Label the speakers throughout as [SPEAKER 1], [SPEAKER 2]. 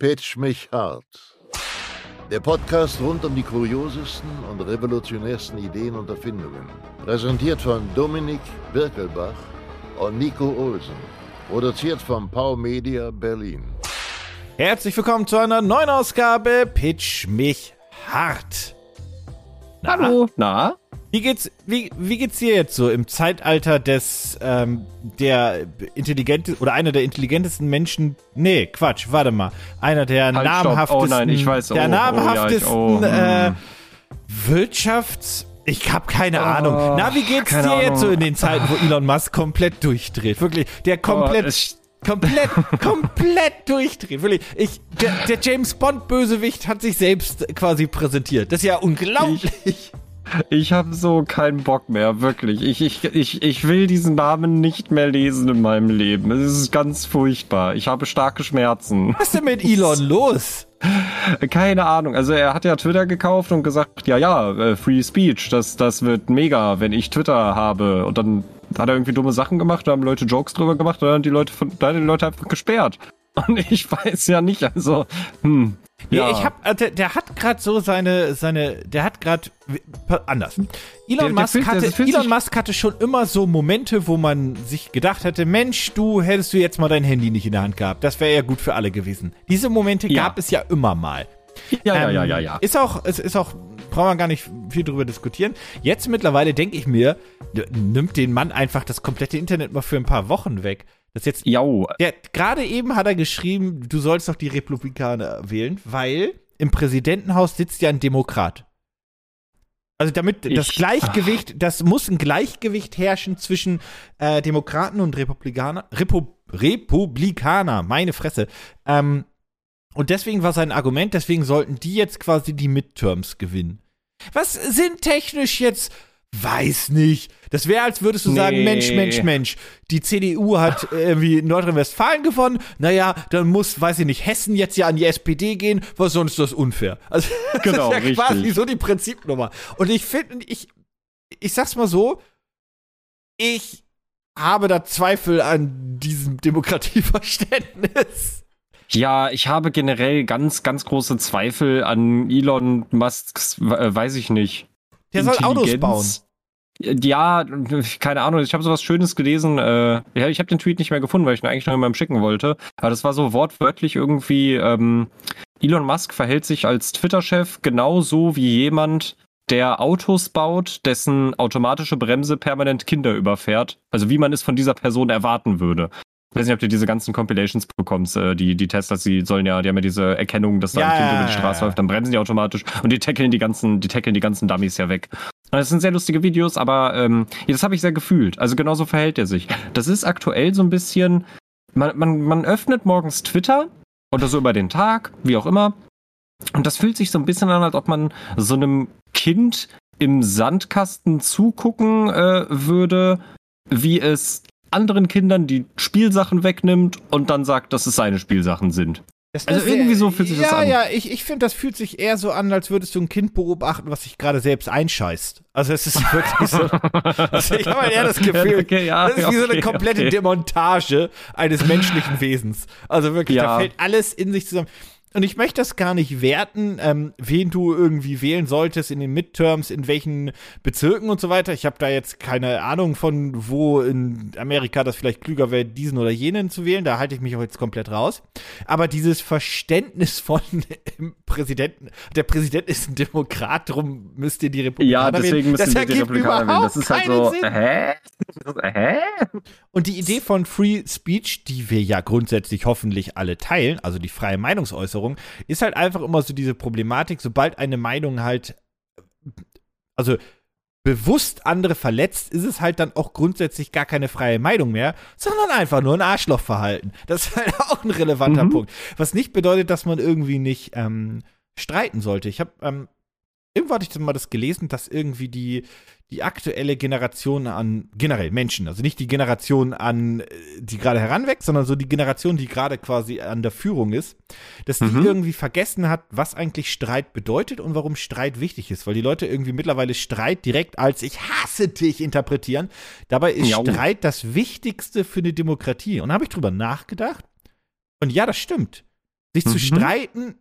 [SPEAKER 1] Pitch mich hart. Der Podcast rund um die kuriosesten und revolutionärsten Ideen und Erfindungen. Präsentiert von Dominik Birkelbach und Nico Olsen. Produziert von Pau Media Berlin.
[SPEAKER 2] Herzlich willkommen zu einer neuen Ausgabe Pitch mich hart.
[SPEAKER 3] Na? Hallo, na?
[SPEAKER 2] Wie geht's, wie, wie geht's dir jetzt so im Zeitalter des, ähm, der intelligente oder einer der intelligentesten Menschen? Nee, Quatsch, warte mal. Einer der halt, namhaftesten,
[SPEAKER 3] oh nein, ich weiß,
[SPEAKER 2] der
[SPEAKER 3] oh,
[SPEAKER 2] namhaftesten
[SPEAKER 3] oh,
[SPEAKER 2] ja, ich, oh, äh, Wirtschafts, ich habe keine oh, Ahnung. Na, wie geht's dir Ahnung. jetzt so in den Zeiten, wo Elon Musk komplett durchdreht? Wirklich, der komplett, oh, komplett, komplett durchdreht. Wirklich, ich, der, der James Bond Bösewicht hat sich selbst quasi präsentiert. Das ist ja unglaublich.
[SPEAKER 3] Ich, ich habe so keinen Bock mehr, wirklich. Ich, ich, ich, ich will diesen Namen nicht mehr lesen in meinem Leben. Es ist ganz furchtbar. Ich habe starke Schmerzen.
[SPEAKER 2] Was ist denn mit Elon los?
[SPEAKER 3] Keine Ahnung. Also er hat ja Twitter gekauft und gesagt, ja, ja, äh, Free Speech, das, das wird mega, wenn ich Twitter habe. Und dann hat er irgendwie dumme Sachen gemacht, da haben Leute Jokes drüber gemacht, dann haben die Leute, von, da haben die Leute einfach gesperrt. Und ich weiß ja nicht, also, hm,
[SPEAKER 2] Nee, ja. ich hab, äh, der, der hat gerade so seine, seine, der hat gerade anders. Elon, der, Musk, der hatte, Elon Musk hatte schon immer so Momente, wo man sich gedacht hätte, Mensch, du hättest du jetzt mal dein Handy nicht in der Hand gehabt. Das wäre ja gut für alle gewesen. Diese Momente ja. gab es ja immer mal.
[SPEAKER 3] Ja, ähm, ja, ja, ja, ja.
[SPEAKER 2] Ist auch, es ist auch, brauchen wir gar nicht viel drüber diskutieren. Jetzt mittlerweile denke ich mir, nimmt den Mann einfach das komplette Internet mal für ein paar Wochen weg. Das jetzt.
[SPEAKER 3] Jau.
[SPEAKER 2] Gerade eben hat er geschrieben, du sollst doch die Republikaner wählen, weil im Präsidentenhaus sitzt ja ein Demokrat. Also damit ich, das Gleichgewicht, ach. das muss ein Gleichgewicht herrschen zwischen äh, Demokraten und Republikaner. Repu Republikaner, meine Fresse. Ähm, und deswegen war sein Argument, deswegen sollten die jetzt quasi die Midterms gewinnen. Was sind technisch jetzt Weiß nicht. Das wäre, als würdest du nee. sagen, Mensch, Mensch, Mensch, die CDU hat irgendwie Nordrhein-Westfalen gewonnen. Naja, dann muss, weiß ich nicht, Hessen jetzt ja an die SPD gehen, weil sonst ist das unfair. Also, das genau, ist ja richtig. quasi so die Prinzipnummer. Und ich finde, ich, ich sag's mal so, ich habe da Zweifel an diesem Demokratieverständnis.
[SPEAKER 3] Ja, ich habe generell ganz, ganz große Zweifel an Elon Musks, äh, weiß ich nicht.
[SPEAKER 2] Der soll Autos bauen.
[SPEAKER 3] Ja, keine Ahnung. Ich habe sowas Schönes gelesen. Äh, ja, ich habe den Tweet nicht mehr gefunden, weil ich ihn eigentlich noch jemandem schicken wollte. Aber das war so wortwörtlich irgendwie. Ähm, Elon Musk verhält sich als Twitter-Chef genauso wie jemand, der Autos baut, dessen automatische Bremse permanent Kinder überfährt. Also wie man es von dieser Person erwarten würde. Ich weiß nicht, ob du diese ganzen Compilations bekommst. Äh, die, die Teslas, die sollen ja, die haben ja diese Erkennung, dass da ja, ein Kind über die Straße läuft, dann bremsen die automatisch und die tackeln die ganzen, die tackeln die ganzen Dummies ja weg. Das sind sehr lustige Videos, aber ähm, das habe ich sehr gefühlt. Also genauso verhält er sich. Das ist aktuell so ein bisschen, man, man, man öffnet morgens Twitter oder so über den Tag, wie auch immer. Und das fühlt sich so ein bisschen an, als ob man so einem Kind im Sandkasten zugucken äh, würde, wie es anderen Kindern die Spielsachen wegnimmt und dann sagt, dass es seine Spielsachen sind.
[SPEAKER 2] Das also irgendwie so fühlt sich ja, das an. Ja, ja, ich, ich finde, das fühlt sich eher so an, als würdest du ein Kind beobachten, was sich gerade selbst einscheißt. Also es ist wirklich so. also ich habe eher das Gefühl, okay, ja, das ist wie okay, so eine komplette okay. Demontage eines menschlichen Wesens. Also wirklich, ja. da fällt alles in sich zusammen und ich möchte das gar nicht werten, ähm, wen du irgendwie wählen solltest in den Midterms, in welchen Bezirken und so weiter. Ich habe da jetzt keine Ahnung von, wo in Amerika das vielleicht klüger wäre, diesen oder jenen zu wählen. Da halte ich mich auch jetzt komplett raus. Aber dieses Verständnis von Präsidenten, der Präsident ist ein Demokrat, darum müsst ihr die Republikaner
[SPEAKER 3] Ja, deswegen
[SPEAKER 2] wählen.
[SPEAKER 3] müsst ihr die Republikaner wählen. Das ist halt so, Sinn. hä?
[SPEAKER 2] hä? Und die Idee von Free Speech, die wir ja grundsätzlich hoffentlich alle teilen, also die freie Meinungsäußerung, Äußerung, ist halt einfach immer so diese Problematik, sobald eine Meinung halt, also bewusst andere verletzt, ist es halt dann auch grundsätzlich gar keine freie Meinung mehr, sondern einfach nur ein Arschlochverhalten. Das ist halt auch ein relevanter mhm. Punkt. Was nicht bedeutet, dass man irgendwie nicht ähm, streiten sollte. Ich habe ähm, irgendwo hatte ich mal das gelesen, dass irgendwie die, die aktuelle Generation an, generell Menschen, also nicht die Generation an, äh, die gerade heranwächst, sondern so die Generation, die gerade quasi an der Führung ist, dass die mhm. irgendwie vergessen hat, was eigentlich Streit bedeutet und warum Streit wichtig ist, weil die Leute irgendwie mittlerweile Streit direkt als ich hasse dich interpretieren. Dabei ist ja. Streit das Wichtigste für eine Demokratie. Und da habe ich drüber nachgedacht. Und ja, das stimmt. Sich zu
[SPEAKER 3] Mhm.
[SPEAKER 2] streiten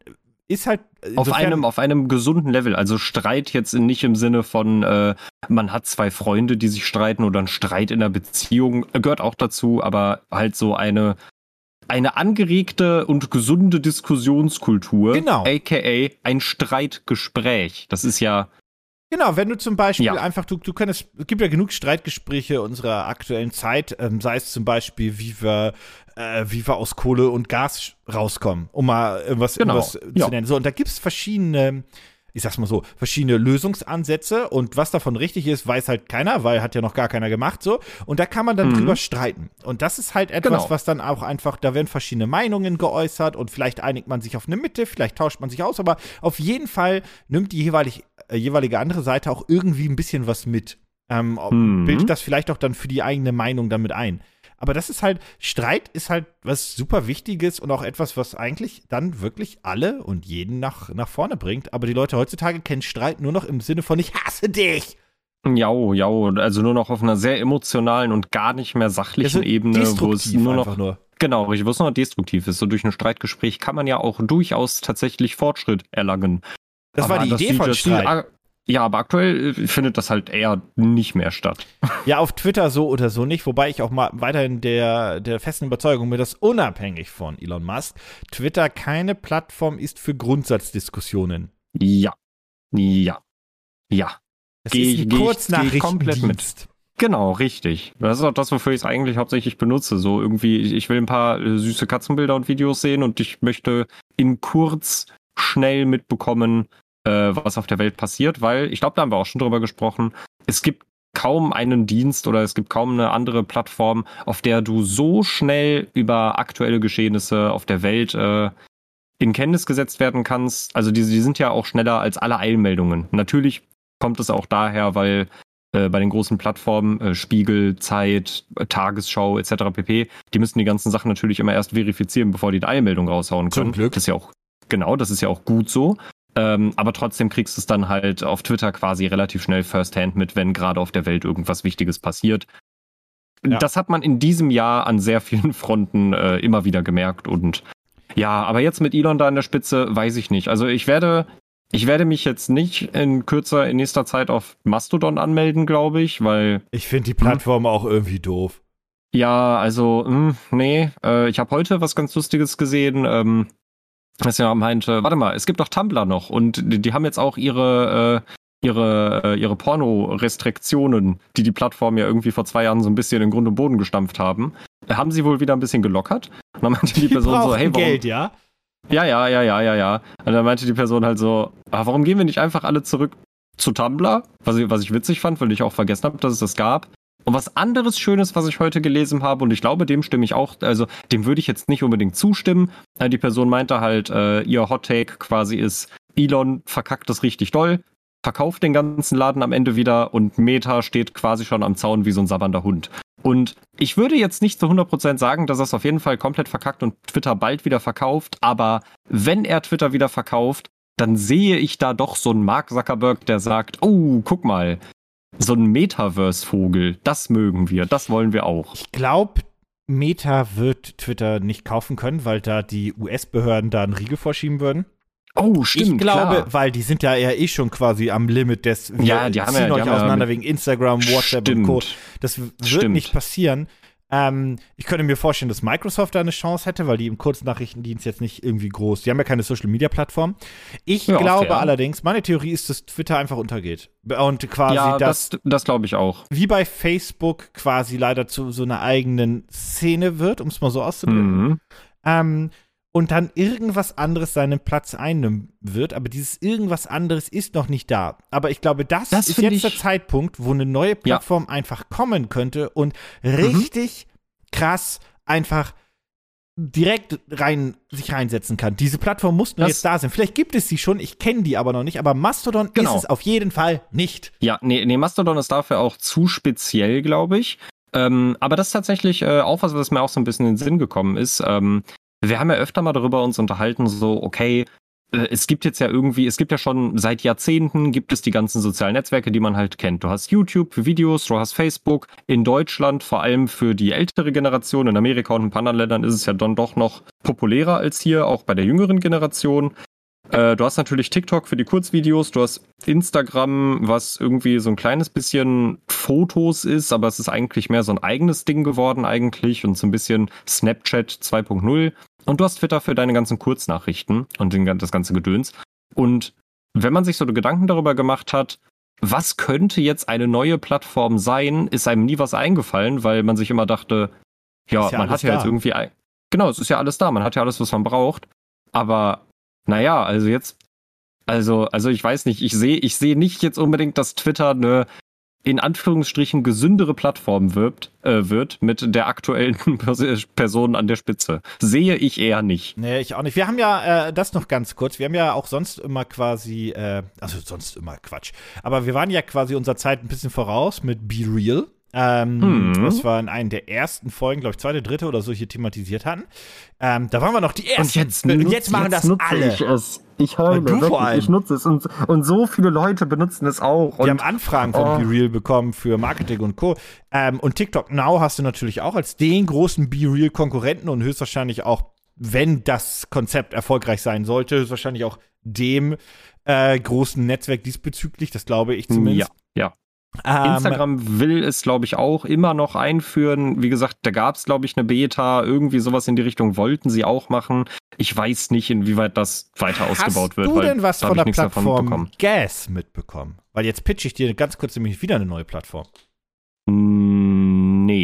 [SPEAKER 2] ist halt.
[SPEAKER 3] Auf
[SPEAKER 2] insofern-
[SPEAKER 3] einem, auf einem gesunden Level. Also Streit jetzt nicht im Sinne von, äh, man hat zwei Freunde, die sich streiten oder ein Streit in der Beziehung, äh, gehört auch dazu, aber halt so eine, eine angeregte und gesunde Diskussionskultur.
[SPEAKER 2] Genau.
[SPEAKER 3] AKA ein Streitgespräch. Das ist ja,
[SPEAKER 2] Genau, wenn du zum Beispiel
[SPEAKER 3] Ja.
[SPEAKER 2] einfach, du, du könntest, es gibt ja genug Streitgespräche unserer aktuellen Zeit, ähm, sei es zum Beispiel, wie wir, äh, wie wir aus Kohle und Gas rauskommen, um mal irgendwas,
[SPEAKER 3] Genau,
[SPEAKER 2] irgendwas
[SPEAKER 3] ja.
[SPEAKER 2] zu nennen. So, und da gibt es verschiedene, ich sag's mal so, verschiedene Lösungsansätze und was davon richtig ist, weiß halt keiner, weil hat ja noch gar keiner gemacht, so. Und da kann man dann
[SPEAKER 3] Mhm.
[SPEAKER 2] drüber streiten. Und das ist halt etwas,
[SPEAKER 3] Genau.
[SPEAKER 2] was dann auch einfach, da werden verschiedene Meinungen geäußert und vielleicht einigt man sich auf eine Mitte, vielleicht tauscht man sich aus, aber auf jeden Fall nimmt die jeweilig, äh, jeweilige andere Seite auch irgendwie ein bisschen was mit. Ähm,
[SPEAKER 3] Mhm.
[SPEAKER 2] Bildet das vielleicht auch dann für die eigene Meinung damit ein. Aber das ist halt, Streit ist halt was super Wichtiges und auch etwas, was eigentlich dann wirklich alle und jeden nach, nach vorne bringt. Aber die Leute heutzutage kennen Streit nur noch im Sinne von ich hasse dich.
[SPEAKER 3] ja, ja, also nur noch auf einer sehr emotionalen und gar nicht mehr sachlichen
[SPEAKER 2] Also
[SPEAKER 3] Ebene, wo es nur noch
[SPEAKER 2] nur.
[SPEAKER 3] Genau, richtig, wo es noch destruktiv ist. So durch ein Streitgespräch kann man ja auch durchaus tatsächlich Fortschritt erlangen.
[SPEAKER 2] Das war
[SPEAKER 3] Aber
[SPEAKER 2] die Idee von Streit.
[SPEAKER 3] Ja, aber aktuell äh, findet das halt eher nicht mehr statt.
[SPEAKER 2] Ja, auf Twitter so oder so nicht, wobei ich auch mal weiterhin der, der festen Überzeugung bin, dass unabhängig von Elon Musk Twitter keine Plattform ist für Grundsatzdiskussionen.
[SPEAKER 3] Ja. Ja. Ja.
[SPEAKER 2] Es
[SPEAKER 3] Geh
[SPEAKER 2] ist ein
[SPEAKER 3] geh ich-
[SPEAKER 2] Kurznachrichtendienst.
[SPEAKER 3] geh komplett mit. Genau, richtig. Das ist auch das, wofür ich es eigentlich hauptsächlich benutze. So irgendwie, ich- ich will ein paar äh, süße Katzenbilder und Videos sehen und ich möchte in kurz schnell mitbekommen, äh, was auf der Welt passiert, weil ich glaube, da haben wir auch schon drüber gesprochen. Es gibt kaum einen Dienst oder es gibt kaum eine andere Plattform, auf der du so schnell über aktuelle Geschehnisse auf der Welt äh, in Kenntnis gesetzt werden kannst. Also die, die sind ja auch schneller als alle Eilmeldungen. Natürlich kommt es auch daher, weil äh, bei den großen Plattformen, äh, Spiegel, Zeit, äh, Tagesschau etc. pp., die müssen die ganzen Sachen natürlich immer erst verifizieren, bevor die eine Eilmeldung raushauen
[SPEAKER 2] Zum
[SPEAKER 3] können.
[SPEAKER 2] Glück.
[SPEAKER 3] Das ist ja auch, genau, das ist ja auch gut so. Ähm, aber trotzdem kriegst du es dann halt auf Twitter quasi relativ schnell firsthand mit, wenn gerade auf der Welt irgendwas Wichtiges passiert.
[SPEAKER 2] Ja.
[SPEAKER 3] Das hat man in diesem Jahr an sehr vielen Fronten äh, immer wieder gemerkt und ja, aber jetzt mit Elon da an der Spitze, weiß ich nicht. Also ich werde, ich werde mich jetzt nicht in kürzer, in nächster Zeit auf Mastodon anmelden, glaube ich, weil
[SPEAKER 2] Ich finde die Plattform auch irgendwie doof.
[SPEAKER 3] ja, also, mh, nee, äh, ich habe heute was ganz Lustiges gesehen. Ähm, dass ja meinte, warte mal, es gibt doch Tumblr noch und die, die haben jetzt auch ihre, äh, ihre, äh, ihre Porno-Restriktionen, die die Plattform ja irgendwie vor zwei Jahren so ein bisschen in Grund und Boden gestampft haben, haben sie wohl wieder ein bisschen gelockert. Und dann meinte die, Person so, hey, warum,
[SPEAKER 2] Geld, ja?
[SPEAKER 3] ja, ja, ja, ja, ja, ja. Und dann meinte die Person halt so, ah, warum gehen wir nicht einfach alle zurück zu Tumblr? Was ich, was ich witzig fand, weil ich auch vergessen habe, dass es das gab. Und was anderes Schönes, was ich heute gelesen habe, und ich glaube, dem stimme ich auch, also dem würde ich jetzt nicht unbedingt zustimmen. Äh, Die Person meinte halt, äh, ihr Hot Take quasi ist, Elon verkackt das richtig doll, verkauft den ganzen Laden am Ende wieder und Meta steht quasi schon am Zaun wie so ein sabbernder Hund. Und ich würde jetzt nicht zu 100% sagen, dass er es auf jeden Fall komplett verkackt und Twitter bald wieder verkauft, aber wenn er Twitter wieder verkauft, dann sehe ich da doch so einen Mark Zuckerberg, der sagt, oh, guck mal, so ein Metaverse-Vogel, das mögen wir, das wollen wir auch.
[SPEAKER 2] Ich glaube, Meta wird Twitter nicht kaufen können, weil da die US-Behörden da einen Riegel vorschieben würden.
[SPEAKER 3] Oh,
[SPEAKER 2] ich glaube, weil die sind ja eher eh schon quasi am Limit des wir
[SPEAKER 3] Ja, die haben
[SPEAKER 2] ziehen
[SPEAKER 3] ja- die
[SPEAKER 2] euch
[SPEAKER 3] haben ja
[SPEAKER 2] auseinander
[SPEAKER 3] mit-
[SPEAKER 2] wegen Instagram, WhatsApp und Co.
[SPEAKER 3] Stimmt.
[SPEAKER 2] Das wird
[SPEAKER 3] Stimmt.
[SPEAKER 2] nicht passieren. Ähm, ich könnte mir vorstellen, dass Microsoft da eine Chance hätte, weil die im Kurznachrichtendienst jetzt nicht irgendwie groß. Die haben ja keine Social-Media-Plattform. Ich
[SPEAKER 3] Ja,
[SPEAKER 2] glaube allerdings, meine Theorie ist, dass Twitter einfach untergeht. Und quasi
[SPEAKER 3] Ja,
[SPEAKER 2] das,
[SPEAKER 3] das, das glaube ich auch.
[SPEAKER 2] wie bei Facebook quasi leider zu so einer eigenen Szene wird, um es mal so auszudrücken.
[SPEAKER 3] Mhm.
[SPEAKER 2] Ähm, und dann irgendwas anderes seinen Platz einnehmen wird, aber dieses irgendwas anderes ist noch nicht da. Aber ich glaube, das,
[SPEAKER 3] Das
[SPEAKER 2] ist jetzt der Zeitpunkt, wo eine neue Plattform einfach kommen könnte und richtig krass einfach direkt rein sich reinsetzen kann. Diese Plattform muss nur
[SPEAKER 3] Das-
[SPEAKER 2] jetzt da sein. Vielleicht gibt es sie schon, ich kenne die aber noch nicht, aber Mastodon
[SPEAKER 3] Genau.
[SPEAKER 2] ist es auf jeden Fall nicht.
[SPEAKER 3] Ja, nee, nee, Mastodon ist dafür auch zu speziell, glaube ich. Ähm, aber das ist tatsächlich äh, auch was, was mir auch so ein bisschen in den Sinn gekommen ist. Ähm, wir haben ja öfter mal darüber uns unterhalten, so, okay, äh, es gibt jetzt ja irgendwie, es gibt ja schon seit Jahrzehnten gibt es die ganzen sozialen Netzwerke, die man halt kennt. Du hast YouTube für Videos, du hast Facebook. In Deutschland, vor allem für die ältere Generation, in Amerika und ein paar anderen Ländern ist es ja dann doch noch populärer als hier, auch bei der jüngeren Generation. Äh, du hast natürlich TikTok für die Kurzvideos, du hast Instagram, was irgendwie so ein kleines bisschen Fotos ist, aber es ist eigentlich mehr so ein eigenes Ding geworden eigentlich und so ein bisschen Snapchat 2.0. Und du hast Twitter für deine ganzen Kurznachrichten und den, das ganze Gedöns. Und wenn man sich so Gedanken darüber gemacht hat, was könnte jetzt eine neue Plattform sein, ist einem nie was eingefallen, weil man sich immer dachte, ja, ja man hat ja da. jetzt irgendwie, genau, es ist ja alles da, man hat ja alles, was man braucht. Aber naja, also jetzt, also, also ich weiß nicht, ich sehe, ich sehe nicht jetzt unbedingt, dass Twitter eine in Anführungsstrichen gesündere Plattform wirbt, äh, wird mit der aktuellen Person an der Spitze. Sehe ich eher nicht.
[SPEAKER 2] Nee, ich auch nicht. Wir haben ja äh, das noch ganz kurz. Wir haben ja auch sonst immer quasi, äh, also sonst immer Quatsch. Aber wir waren ja quasi unserer Zeit ein bisschen voraus mit Be Real. Ähm, mhm. Das war in einer der ersten Folgen, glaube ich, zweite, dritte oder so hier thematisiert hatten. Ähm, da waren wir noch die ersten.
[SPEAKER 3] Und jetzt, und jetzt machen jetzt das alle. Ich es. Ich heule, du vor allem. ich nutze es und, und so viele Leute benutzen es auch.
[SPEAKER 2] Wir haben Anfragen von oh. BeReal bekommen für Marketing und Co. Ähm, und TikTok Now hast du natürlich auch als den großen BeReal Konkurrenten und höchstwahrscheinlich auch, wenn das Konzept erfolgreich sein sollte, höchstwahrscheinlich auch dem äh, großen Netzwerk diesbezüglich. Das glaube ich zumindest.
[SPEAKER 3] Ja, ja. Ähm, Instagram will es, glaube ich, auch immer noch einführen. Wie gesagt, da gab es, glaube ich, eine Beta. Irgendwie sowas in die Richtung wollten sie auch machen. Ich weiß nicht, inwieweit das weiter ausgebaut wird.
[SPEAKER 2] Hast du denn was von der Plattform Gas mitbekommen? Weil jetzt pitche ich dir ganz kurz nämlich wieder eine neue Plattform.
[SPEAKER 3] Mm,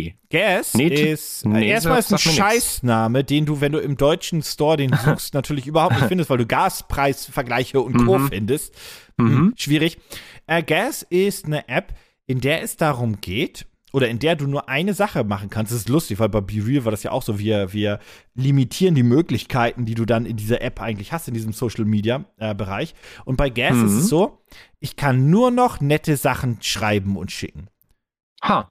[SPEAKER 3] nee.
[SPEAKER 2] Gas nee, ist nee, erstmal ist ein Scheißname, den du, wenn du im deutschen Store den suchst, natürlich überhaupt nicht findest, weil du Gaspreisvergleiche und Co. Mhm. findest. Mhm. Hm, schwierig. Äh, Gas ist eine App, in der es darum geht, oder in der du nur eine Sache machen kannst. Das ist lustig, weil bei BeReal war das ja auch so, wir, wir limitieren die Möglichkeiten, die du dann in dieser App eigentlich hast, in diesem Social Media äh, Bereich. Und bei Gas mhm. ist es mhm. so, ich kann nur noch nette Sachen schreiben und schicken.
[SPEAKER 3] Ha.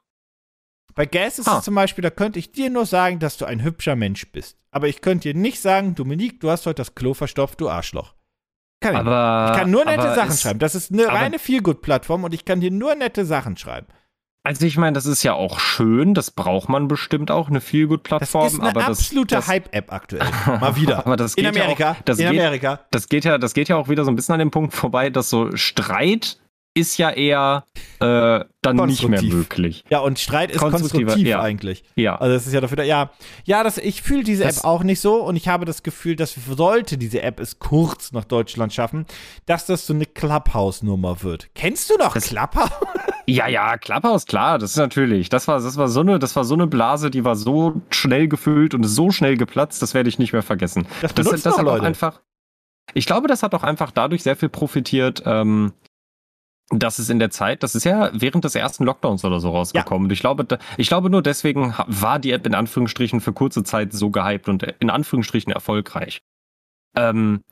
[SPEAKER 2] Bei Gas ist ha. es zum Beispiel, da könnte ich dir nur sagen, dass du ein hübscher Mensch bist. Aber ich könnte dir nicht sagen, Dominique, du hast heute das Klo verstopft, du Arschloch. Kann ich. Aber, ich kann nur nette Sachen schreiben. Das ist eine reine Feelgood-Plattform und ich kann dir nur nette Sachen schreiben.
[SPEAKER 3] Also ich meine, das ist ja auch schön, das braucht man bestimmt auch, eine Feelgood-Plattform. Das ist
[SPEAKER 2] eine
[SPEAKER 3] aber
[SPEAKER 2] absolute Hype-App aktuell. Mal wieder.
[SPEAKER 3] aber das geht
[SPEAKER 2] in Amerika.
[SPEAKER 3] Ja auch, das
[SPEAKER 2] in
[SPEAKER 3] geht,
[SPEAKER 2] Amerika.
[SPEAKER 3] Das geht, ja, das geht ja auch wieder so ein bisschen an dem Punkt vorbei, dass so Streit ist ja eher äh, dann nicht mehr möglich.
[SPEAKER 2] Ja, und Streit ist konstruktiv ja. eigentlich.
[SPEAKER 3] Ja.
[SPEAKER 2] Also das ist ja dafür, ja, ja, das, ich fühle diese das, App auch nicht so und ich habe das Gefühl, dass sollte diese App es kurz nach Deutschland schaffen, dass das so eine Clubhouse-Nummer wird. Kennst du noch das, Clubhouse?
[SPEAKER 3] Ja, ja, Clubhouse, klar, das ist natürlich. Das war, das war so eine, das war so eine Blase, die war so schnell gefüllt und so schnell geplatzt, das werde ich nicht mehr vergessen.
[SPEAKER 2] Das, das, das hat auch
[SPEAKER 3] einfach. Ich glaube, das hat auch einfach dadurch sehr viel profitiert. Ähm, das ist in der Zeit, das ist ja während des ersten Lockdowns oder so rausgekommen. Ja. Und ich glaube, ich glaube nur deswegen war die App in Anführungsstrichen für kurze Zeit so gehypt und in Anführungsstrichen erfolgreich. Ähm,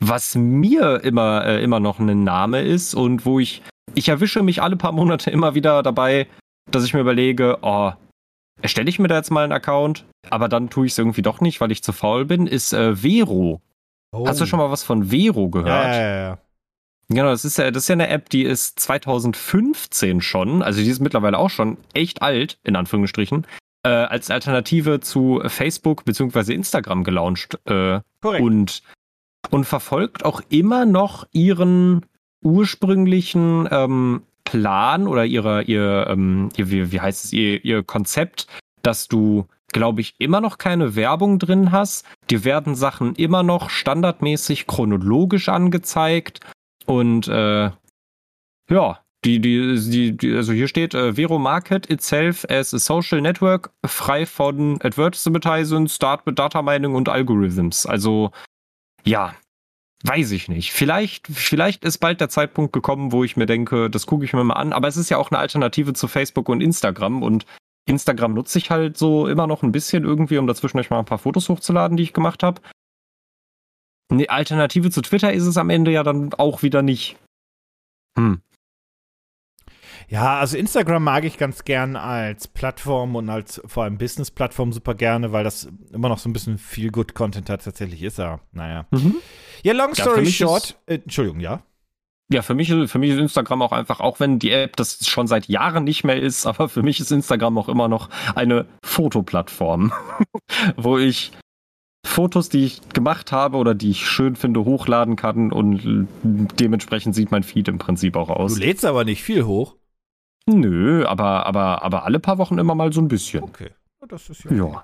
[SPEAKER 3] was mir immer, äh, immer noch ein Name ist und wo ich, ich erwische mich alle paar Monate immer wieder dabei, dass ich mir überlege, oh, erstelle ich mir da jetzt mal einen Account, aber dann tue ich es irgendwie doch nicht, weil ich zu faul bin, ist äh, Vero. Oh. Hast du schon mal was von Vero gehört?
[SPEAKER 2] Ja, ja, ja.
[SPEAKER 3] Genau, das ist ja, das ist ja eine App, die ist 2015 schon, also die ist mittlerweile auch schon echt alt, in Anführungsstrichen, äh, als Alternative zu Facebook bzw. Instagram gelauncht. Äh,
[SPEAKER 2] Korrekt.
[SPEAKER 3] Und, und verfolgt auch immer noch ihren ursprünglichen ähm, Plan oder ihre, ihr, ähm, ihr wie, wie heißt es, ihr, ihr Konzept, dass du glaube ich, immer noch keine Werbung drin hast. Dir werden Sachen immer noch standardmäßig chronologisch angezeigt und äh, ja, die, die, die, also hier steht, äh, Vero Market itself as a social network, frei von Advertising, Start mit Data Mining und Algorithms. Also, ja, weiß ich nicht. Vielleicht, vielleicht ist bald der Zeitpunkt gekommen, wo ich mir denke, das gucke ich mir mal an. Aber es ist ja auch eine Alternative zu Facebook und Instagram und Instagram nutze ich halt so immer noch ein bisschen irgendwie, um dazwischen euch mal ein paar Fotos hochzuladen, die ich gemacht habe. Eine Alternative zu Twitter ist es am Ende ja dann auch wieder nicht.
[SPEAKER 2] Hm. Ja, also Instagram mag ich ganz gern als Plattform und als vor allem Business-Plattform super gerne, weil das immer noch so ein bisschen viel good Content tatsächlich ist. Ja, naja.
[SPEAKER 3] Mhm.
[SPEAKER 2] Ja, long
[SPEAKER 3] Ja,
[SPEAKER 2] story
[SPEAKER 3] für mich
[SPEAKER 2] short. Äh, Entschuldigung, ja.
[SPEAKER 3] Ja, für mich, für mich ist Instagram auch einfach, auch wenn die App das schon seit Jahren nicht mehr ist, aber für mich ist Instagram auch immer noch eine Fotoplattform, wo ich Fotos, die ich gemacht habe oder die ich schön finde, hochladen kann und dementsprechend sieht mein Feed im Prinzip auch
[SPEAKER 2] Du
[SPEAKER 3] aus.
[SPEAKER 2] lädst aber nicht viel hoch.
[SPEAKER 3] Nö, aber, aber, aber alle paar Wochen immer mal so ein bisschen.
[SPEAKER 2] Okay. Das ist
[SPEAKER 3] Ja.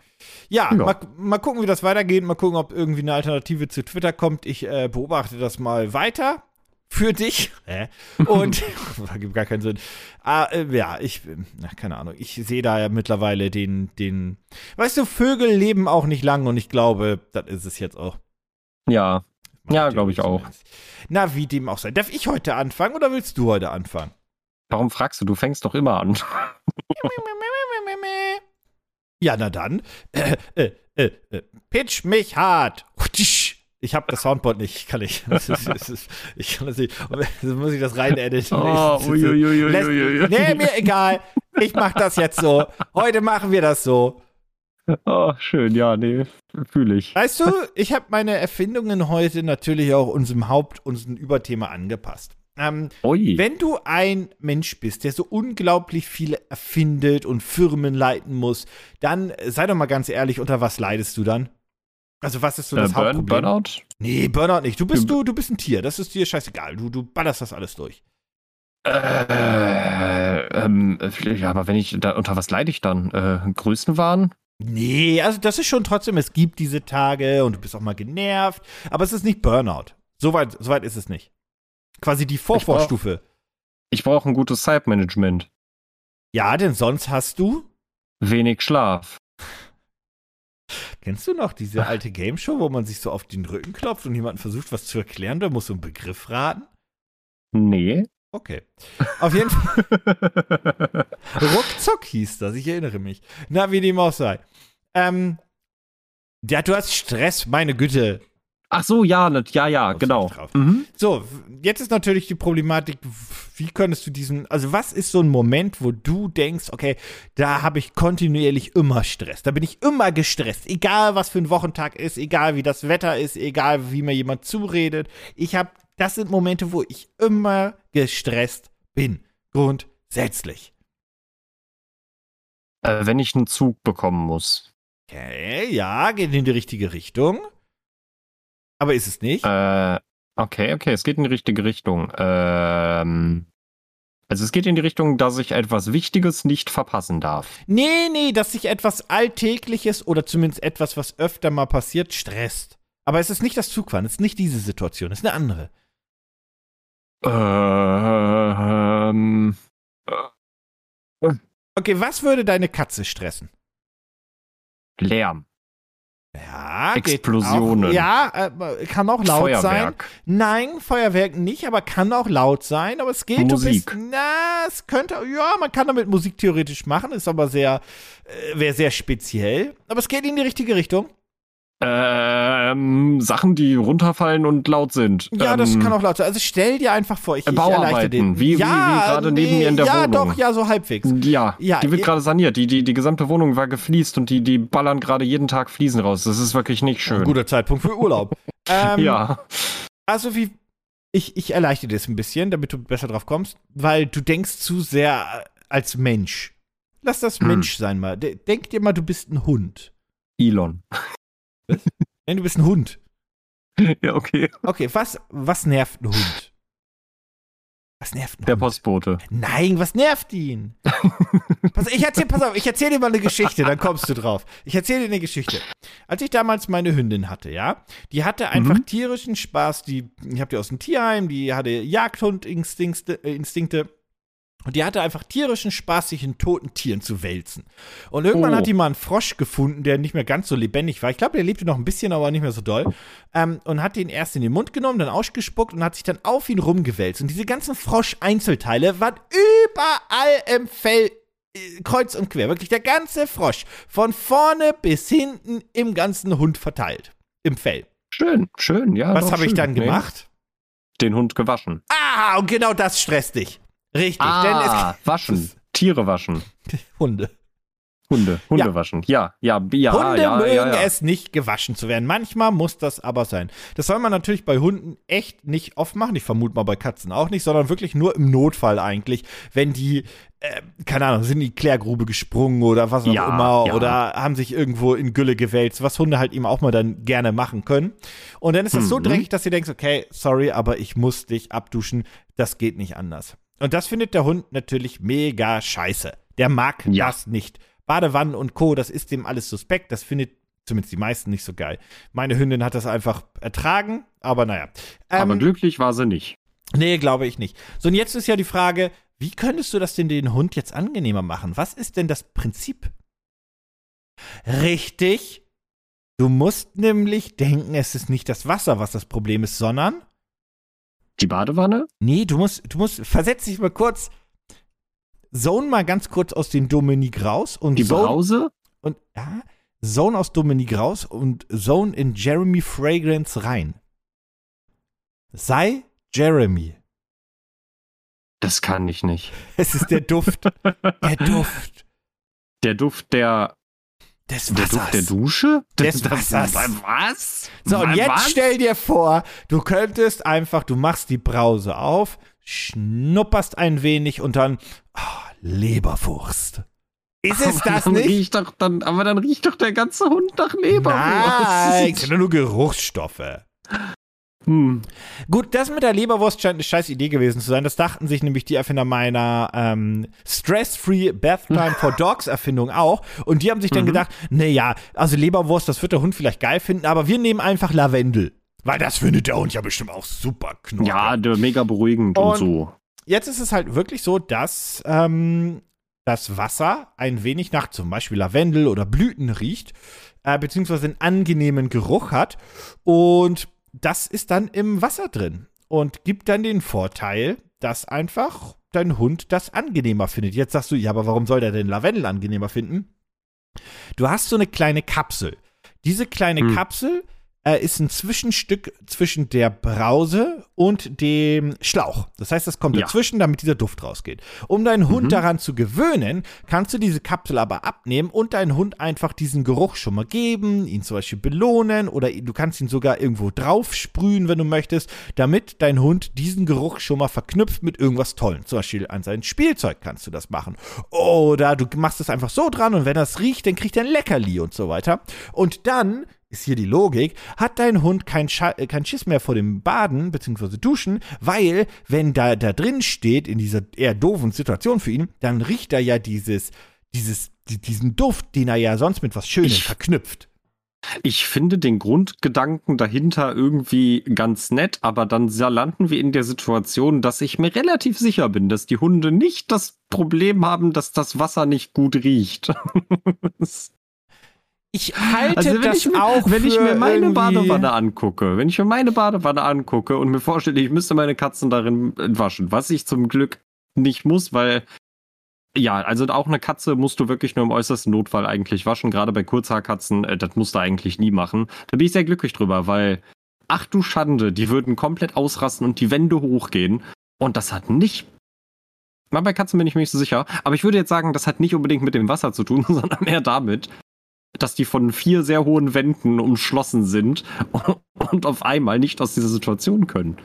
[SPEAKER 2] Ja,
[SPEAKER 3] Ja.
[SPEAKER 2] Mal, mal gucken, wie das weitergeht. Mal gucken, ob irgendwie eine Alternative zu Twitter kommt. Ich äh, beobachte das mal weiter. Für dich. Hä? Und das gibt gar keinen Sinn. Ah, äh, ja, ich, na, keine Ahnung. Ich sehe da ja mittlerweile den, den. Weißt du, Vögel leben auch nicht lang und ich glaube, das ist es jetzt auch.
[SPEAKER 3] Ja, Ja, glaube ich auch.
[SPEAKER 2] Na, wie dem auch sei. Darf ich heute anfangen oder willst du heute anfangen?
[SPEAKER 3] warum fragst du? Du fängst doch immer an.
[SPEAKER 2] Ja, na dann. Äh, äh, äh, äh, pitch mich hart. Ich habe das Soundboard nicht. Ich kann nicht. Das ist, das ist, ich kann das nicht. Jetzt muss ich das rein editen.
[SPEAKER 3] Oh, uiuiuiui.
[SPEAKER 2] Lässt- Nee, mir egal. Ich mach das jetzt so. Heute machen wir das so.
[SPEAKER 3] Oh, schön, ja, nee, fühle ich.
[SPEAKER 2] Weißt du, ich habe meine Erfindungen heute natürlich auch unserem Haupt, unserem Überthema angepasst. Ähm,
[SPEAKER 3] Ui.
[SPEAKER 2] Wenn du ein Mensch bist, der so unglaublich viel erfindet und Firmen leiten muss, dann äh, sei doch mal ganz ehrlich, unter was leidest du dann? Also was ist so das
[SPEAKER 3] äh, Burn,
[SPEAKER 2] Hauptproblem?
[SPEAKER 3] Burnout?
[SPEAKER 2] Nee, Burnout nicht. Du bist
[SPEAKER 3] Du-
[SPEAKER 2] du, bist ein Tier. Das ist dir scheißegal. Du, du ballerst das alles durch.
[SPEAKER 3] Äh, ähm, ja, aber wenn ich da, unter was leide ich dann? Äh, Größenwahn?
[SPEAKER 2] Nee, also das ist schon trotzdem, es gibt diese Tage und du bist auch mal genervt, aber es ist nicht Burnout. Soweit so weit ist es nicht. Quasi die Vorvorstufe.
[SPEAKER 3] Ich brauche ein gutes Zeitmanagement.
[SPEAKER 2] Ja, denn sonst hast du,
[SPEAKER 3] Wenig Schlaf.
[SPEAKER 2] Kennst du noch diese alte Game Show, wo man sich so auf den Rücken klopft und jemanden versucht, was zu erklären, der muss so einen Begriff raten?
[SPEAKER 3] Nee.
[SPEAKER 2] Okay. Auf jeden Fall. Ruckzuck hieß das, ich erinnere mich. Na, wie dem auch sei. Ähm, ja, du hast Stress, meine Güte.
[SPEAKER 3] Ach so, ja, ne- ja, ja, genau. Mhm.
[SPEAKER 2] So, jetzt ist natürlich die Problematik, wie könntest du diesen, also was ist so ein Moment, wo du denkst, okay, da habe ich kontinuierlich immer Stress, da bin ich immer gestresst, egal was für ein Wochentag ist, egal wie das Wetter ist, egal wie mir jemand zuredet, ich habe, das sind Momente, wo ich immer gestresst bin, grundsätzlich.
[SPEAKER 3] Äh, wenn ich einen Zug bekommen muss.
[SPEAKER 2] Okay, ja, geht in die richtige Richtung, aber ist es nicht?
[SPEAKER 3] Äh, okay, okay, es geht in die richtige Richtung. Ähm, also es geht in die Richtung, dass ich etwas Wichtiges nicht verpassen darf.
[SPEAKER 2] Nee, nee, dass sich etwas Alltägliches oder zumindest etwas, was öfter mal passiert, stresst. Aber es ist nicht das Zugfahren, es ist nicht diese Situation, es ist eine andere.
[SPEAKER 3] Ähm,
[SPEAKER 2] Okay, was würde deine Katze stressen?
[SPEAKER 3] Lärm.
[SPEAKER 2] Ja,
[SPEAKER 3] Explosionen.
[SPEAKER 2] Auch, ja, äh, kann auch laut sein.
[SPEAKER 3] Feuerwerk.
[SPEAKER 2] Nein, Feuerwerk nicht, aber kann auch laut sein. Aber es geht.
[SPEAKER 3] Musik.
[SPEAKER 2] Du bist, na, es könnte, ja, man kann damit Musik theoretisch machen, ist aber sehr, äh, wäre sehr speziell. Aber es geht in die richtige Richtung.
[SPEAKER 3] Ähm, Sachen, die runterfallen und laut sind.
[SPEAKER 2] Ja,
[SPEAKER 3] ähm,
[SPEAKER 2] das kann auch laut sein. Also stell dir einfach vor, ich,
[SPEAKER 3] Äh,
[SPEAKER 2] ich
[SPEAKER 3] Bauarbeiten,
[SPEAKER 2] den.
[SPEAKER 3] wie- wie-
[SPEAKER 2] ja,
[SPEAKER 3] wie gerade neben mir in der
[SPEAKER 2] ja,
[SPEAKER 3] Wohnung.
[SPEAKER 2] doch, ja, so halbwegs.
[SPEAKER 3] Ja,
[SPEAKER 2] Ja,
[SPEAKER 3] die wird gerade saniert. Die, die, die gesamte Wohnung war gefliest und die, die ballern gerade jeden Tag Fliesen raus. Das ist wirklich nicht schön.
[SPEAKER 2] Ein guter Zeitpunkt für Urlaub. ähm,
[SPEAKER 3] ja.
[SPEAKER 2] Also wie ich, ich erleichtere dir das ein bisschen, damit du besser drauf kommst, weil du denkst zu sehr als Mensch. Lass das
[SPEAKER 3] Hm.
[SPEAKER 2] Mensch sein mal. De- Denk dir mal, du bist ein Hund.
[SPEAKER 3] Elon.
[SPEAKER 2] Nein, du bist ein Hund.
[SPEAKER 3] ja, okay.
[SPEAKER 2] Okay, was, was nervt ein Hund? Was nervt ein
[SPEAKER 3] Der
[SPEAKER 2] Hund?
[SPEAKER 3] Postbote.
[SPEAKER 2] Nein, was nervt ihn? pass, ich erzähl, pass auf, ich erzähle dir mal eine Geschichte, dann kommst du drauf. Ich erzähle dir eine Geschichte. Als ich damals meine Hündin hatte, ja, die hatte einfach
[SPEAKER 3] Mhm.
[SPEAKER 2] tierischen Spaß. Die, ich habe die aus dem Tierheim, die hatte Jagdhund-Instinkte. Äh, Instinkte. Und die hatte einfach tierischen Spaß, sich in toten Tieren zu wälzen. Und irgendwann
[SPEAKER 3] Oh.
[SPEAKER 2] hat die mal einen Frosch gefunden, der nicht mehr ganz so lebendig war. Ich glaube, der lebte noch ein bisschen, aber nicht mehr so doll. Ähm, und hat den erst in den Mund genommen, dann ausgespuckt und hat sich dann auf ihn rumgewälzt. Und diese ganzen Frosch-Einzelteile waren überall im Fell äh, kreuz und quer. Wirklich der ganze Frosch. Von vorne bis hinten im ganzen Hund verteilt. Im Fell.
[SPEAKER 3] Schön, schön, ja.
[SPEAKER 2] Was habe ich dann
[SPEAKER 3] Nee,
[SPEAKER 2] gemacht?
[SPEAKER 3] Den Hund gewaschen.
[SPEAKER 2] Ah, und genau das stresst dich. Richtig,
[SPEAKER 3] ah, waschen. Tiere waschen.
[SPEAKER 2] Hunde.
[SPEAKER 3] Hunde, Hunde
[SPEAKER 2] Ja.
[SPEAKER 3] waschen. Ja, ja, ja,
[SPEAKER 2] Hunde
[SPEAKER 3] ja,
[SPEAKER 2] mögen
[SPEAKER 3] ja,
[SPEAKER 2] es nicht, gewaschen zu werden. Manchmal muss das aber sein. Das soll man natürlich bei Hunden echt nicht oft machen. Ich vermute mal bei Katzen auch nicht, sondern wirklich nur im Notfall eigentlich, wenn die, äh, keine Ahnung, sind in die Klärgrube gesprungen oder was auch immer oder haben sich irgendwo in Gülle gewälzt, was Hunde halt eben auch mal dann gerne machen können. Und dann ist das so
[SPEAKER 3] Mhm.
[SPEAKER 2] dreckig, dass du denkst, okay, sorry, aber ich muss dich abduschen. Das geht nicht anders. Und das findet der Hund natürlich mega scheiße. Der mag
[SPEAKER 3] Ja.
[SPEAKER 2] das nicht. Badewannen und Co., das ist dem alles suspekt. Das findet zumindest die meisten nicht so geil. Meine Hündin hat das einfach ertragen, aber naja. Ähm,
[SPEAKER 3] Aber glücklich war sie nicht.
[SPEAKER 2] nee, glaube ich nicht. So, und jetzt ist ja die Frage, wie könntest du das denn den Hund jetzt angenehmer machen? Was ist denn das Prinzip? Richtig. Du musst nämlich denken, es ist nicht das Wasser, was das Problem ist, sondern
[SPEAKER 3] Die Badewanne?
[SPEAKER 2] Nee, du musst, du musst, versetz dich mal kurz, zone mal ganz kurz aus den Dominik raus und
[SPEAKER 3] Die
[SPEAKER 2] zone,
[SPEAKER 3] Brause?
[SPEAKER 2] und, ja, zone aus Dominik raus und zone in Jeremy Fragrance rein. Sei Jeremy.
[SPEAKER 3] Das kann ich nicht.
[SPEAKER 2] Es ist der Duft, der Duft
[SPEAKER 3] Der Duft der,
[SPEAKER 2] des
[SPEAKER 3] der
[SPEAKER 2] Wassers.
[SPEAKER 3] Duft der Dusche?
[SPEAKER 2] Des
[SPEAKER 3] Das-
[SPEAKER 2] Wassers.
[SPEAKER 3] Was?
[SPEAKER 2] So, und jetzt
[SPEAKER 3] Was?
[SPEAKER 2] stell dir vor, du könntest einfach, du machst die Brause auf, schnupperst ein wenig und dann ah, Leberwurst. Ist es
[SPEAKER 3] Aber
[SPEAKER 2] das nicht?
[SPEAKER 3] Doch dann, aber dann riecht doch der ganze Hund nach Leberwurst.
[SPEAKER 2] Nein, es sind nur Geruchsstoffe.
[SPEAKER 3] Hm.
[SPEAKER 2] Gut, das mit der Leberwurst scheint eine scheiß Idee gewesen zu sein. Das dachten sich nämlich die Erfinder meiner ähm, Stress-Free Bath Time for Dogs Erfindung auch. Und die haben sich dann
[SPEAKER 3] Mhm.
[SPEAKER 2] gedacht, naja, also Leberwurst, das wird der Hund vielleicht geil finden, aber wir nehmen einfach Lavendel. Weil das findet der Hund ja bestimmt auch super knorke.
[SPEAKER 3] Ja, der mega beruhigend und,
[SPEAKER 2] Und-
[SPEAKER 3] so.
[SPEAKER 2] Jetzt ist es halt wirklich so, dass ähm, das Wasser ein wenig nach zum Beispiel Lavendel oder Blüten riecht, äh, beziehungsweise einen angenehmen Geruch hat. Und das ist dann im Wasser drin und gibt dann den Vorteil, dass einfach dein Hund das angenehmer findet. Jetzt sagst du, ja, aber warum soll der denn Lavendel angenehmer finden? Du hast so eine kleine Kapsel. Diese kleine
[SPEAKER 3] Hm.
[SPEAKER 2] Kapsel äh, ist ein Zwischenstück zwischen der Brause und dem Schlauch. Das heißt, das kommt
[SPEAKER 3] Ja.
[SPEAKER 2] dazwischen, damit dieser Duft rausgeht. Um deinen Hund
[SPEAKER 3] Mhm.
[SPEAKER 2] daran zu gewöhnen, kannst du diese Kapsel aber abnehmen und deinen Hund einfach diesen Geruch schon mal geben, ihn zum Beispiel belohnen oder du kannst ihn sogar irgendwo drauf sprühen, wenn du möchtest, damit dein Hund diesen Geruch schon mal verknüpft mit irgendwas Tollem. Zum Beispiel an sein Spielzeug kannst du das machen. Oder du machst es einfach so dran und wenn das riecht, dann kriegt er ein Leckerli und so weiter. Und dann ist hier die Logik, hat dein Hund kein, Scha äh, kein Schiss mehr vor dem Baden bzw. Duschen, weil wenn da, da drin steht, in dieser eher doofen Situation für ihn, dann riecht er ja dieses, dieses, die- diesen Duft, den er ja sonst mit was Schönem
[SPEAKER 3] Ich-
[SPEAKER 2] verknüpft.
[SPEAKER 3] Ich finde den Grundgedanken dahinter irgendwie ganz nett, aber dann landen wir in der Situation, dass ich mir relativ sicher bin, dass die Hunde nicht das Problem haben, dass das Wasser nicht gut riecht.
[SPEAKER 2] Ich halte
[SPEAKER 3] Also wenn
[SPEAKER 2] das
[SPEAKER 3] ich mir,
[SPEAKER 2] auch
[SPEAKER 3] wenn ich mir meine Badewanne angucke, wenn ich mir meine Badewanne angucke und mir vorstelle, ich müsste meine Katzen darin waschen, was ich zum Glück nicht muss, weil ja, also auch eine Katze musst du wirklich nur im äußersten Notfall eigentlich waschen, gerade bei Kurzhaarkatzen, äh, das musst du eigentlich nie machen. Da bin ich sehr glücklich drüber, weil ach du Schande, die würden komplett ausrasten und die Wände hochgehen und das hat nicht Mal bei Katzen bin ich mir nicht so sicher. Aber ich würde jetzt sagen, das hat nicht unbedingt mit dem Wasser zu tun, sondern mehr damit, dass die von vier sehr hohen Wänden umschlossen sind und auf einmal nicht aus dieser Situation können.